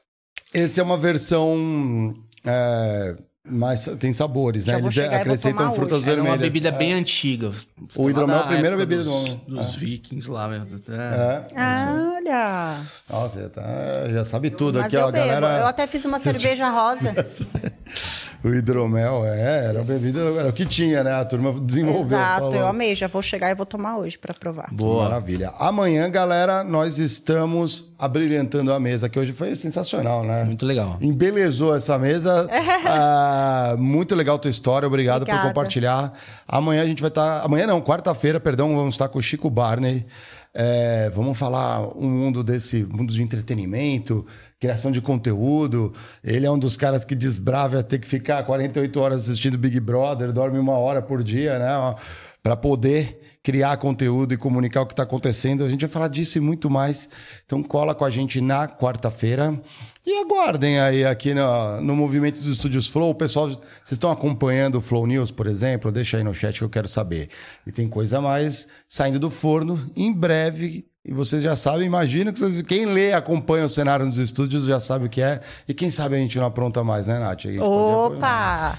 Esse é uma versão é, mais tem sabores, né? Vou Eles chegar e vou acrescentam tomar frutas hoje. Era vermelhas. uma bebida É. bem antiga. O hidromel é a Da primeira época bebida dos, do- dos é. vikings lá mesmo. É. É. Ah, olha! Nossa, já, tá- já sabe tudo Mas aqui, eu ó, bebo. galera. Eu até fiz uma (laughs) cerveja rosa. (laughs) O hidromel, é, era a bebida, era o que tinha, né? A turma desenvolveu. Exato, falou. eu amei. Já vou chegar e vou tomar hoje para provar. Boa. Maravilha. Amanhã, galera, nós estamos abrilhantando a mesa, que hoje foi sensacional, né? Muito legal. Embelezou essa mesa. (laughs) Ah, muito legal a tua história. Obrigado por Obrigada. compartilhar. Amanhã a gente vai estar. Amanhã não, quarta-feira, perdão, vamos estar com o Chico Barney. É, vamos falar um mundo desse mundo de entretenimento, criação de conteúdo. Ele é um dos caras que desbrava ter que ficar 48 horas assistindo Big Brother, dorme uma hora por dia, né? Para poder criar conteúdo e comunicar o que está acontecendo. A gente vai falar disso e muito mais. Então cola com a gente na quarta-feira. E aguardem aí aqui no, no movimento dos estúdios Flow. Pessoal, vocês estão acompanhando o Flow News, por exemplo? Deixa aí no chat que eu quero saber. E tem coisa mais saindo do forno em breve. E vocês já sabem, imagino que vocês, quem lê, acompanha o cenário nos estúdios já sabe o que é. E quem sabe a gente não apronta mais, né, Nath? Opa!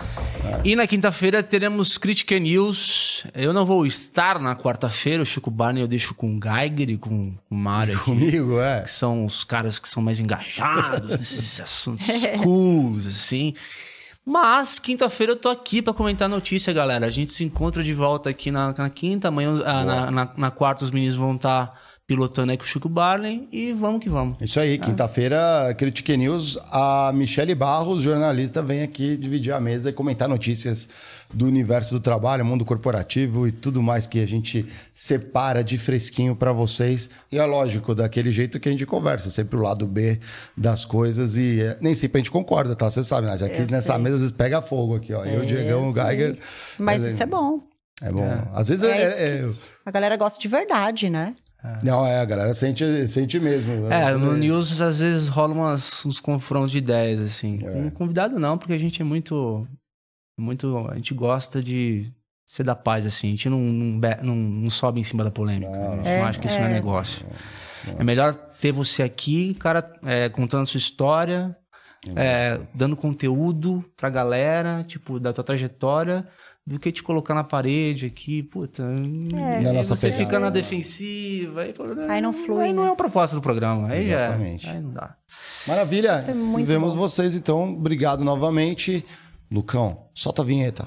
E na quinta-feira teremos Critica News. Eu não vou estar na quarta-feira. O Chico Barney eu deixo com o Geiger e com o Mário aqui. Comigo, é. que são os caras que são mais engajados (laughs) nesses assuntos cools, assim. Mas, quinta-feira eu tô aqui pra comentar a notícia, galera. A gente se encontra de volta aqui na, na quinta. Amanhã, ah, na, na, na quarta, os meninos vão estar pilotando aí com o Chico Barney. E vamos que vamos. Isso aí, quinta-feira, Critique News, a Michele Barros, jornalista, vem aqui dividir a mesa e comentar notícias do universo do trabalho, mundo corporativo e tudo mais que a gente separa de fresquinho para vocês. E é lógico, daquele jeito que a gente conversa, sempre o lado B das coisas e é, nem sempre a gente concorda, tá? Você sabe, né? Aqui Eu nessa sei. mesa às vezes pega fogo aqui, ó. Eu, Diegão, o. Geiger. Mas isso é bom. É bom. Às vezes É é- isso é- A galera gosta de verdade, né? Não, é, a galera sente, sente mesmo. É, no News às vezes rola umas, uns confrontos de ideias, assim. Com convidado não, porque a gente é muito. muito a gente gosta de ser da paz, assim. A gente não, não, não, não sobe em cima da polêmica. a gente não acha que isso não é negócio. É melhor ter você aqui, cara, é, contando sua história, é, dando conteúdo pra galera, tipo, da tua trajetória, do que te colocar na parede aqui, puta. É. e Na aí nossa você pegada. fica na defensiva. Aí, Aí não flui, Aí não né? é o propósito do programa. Aí já- Exatamente. aí não dá. Maravilha. Isso é muito Vemos bom. vocês, então. Obrigado novamente. Lucão, solta a vinheta.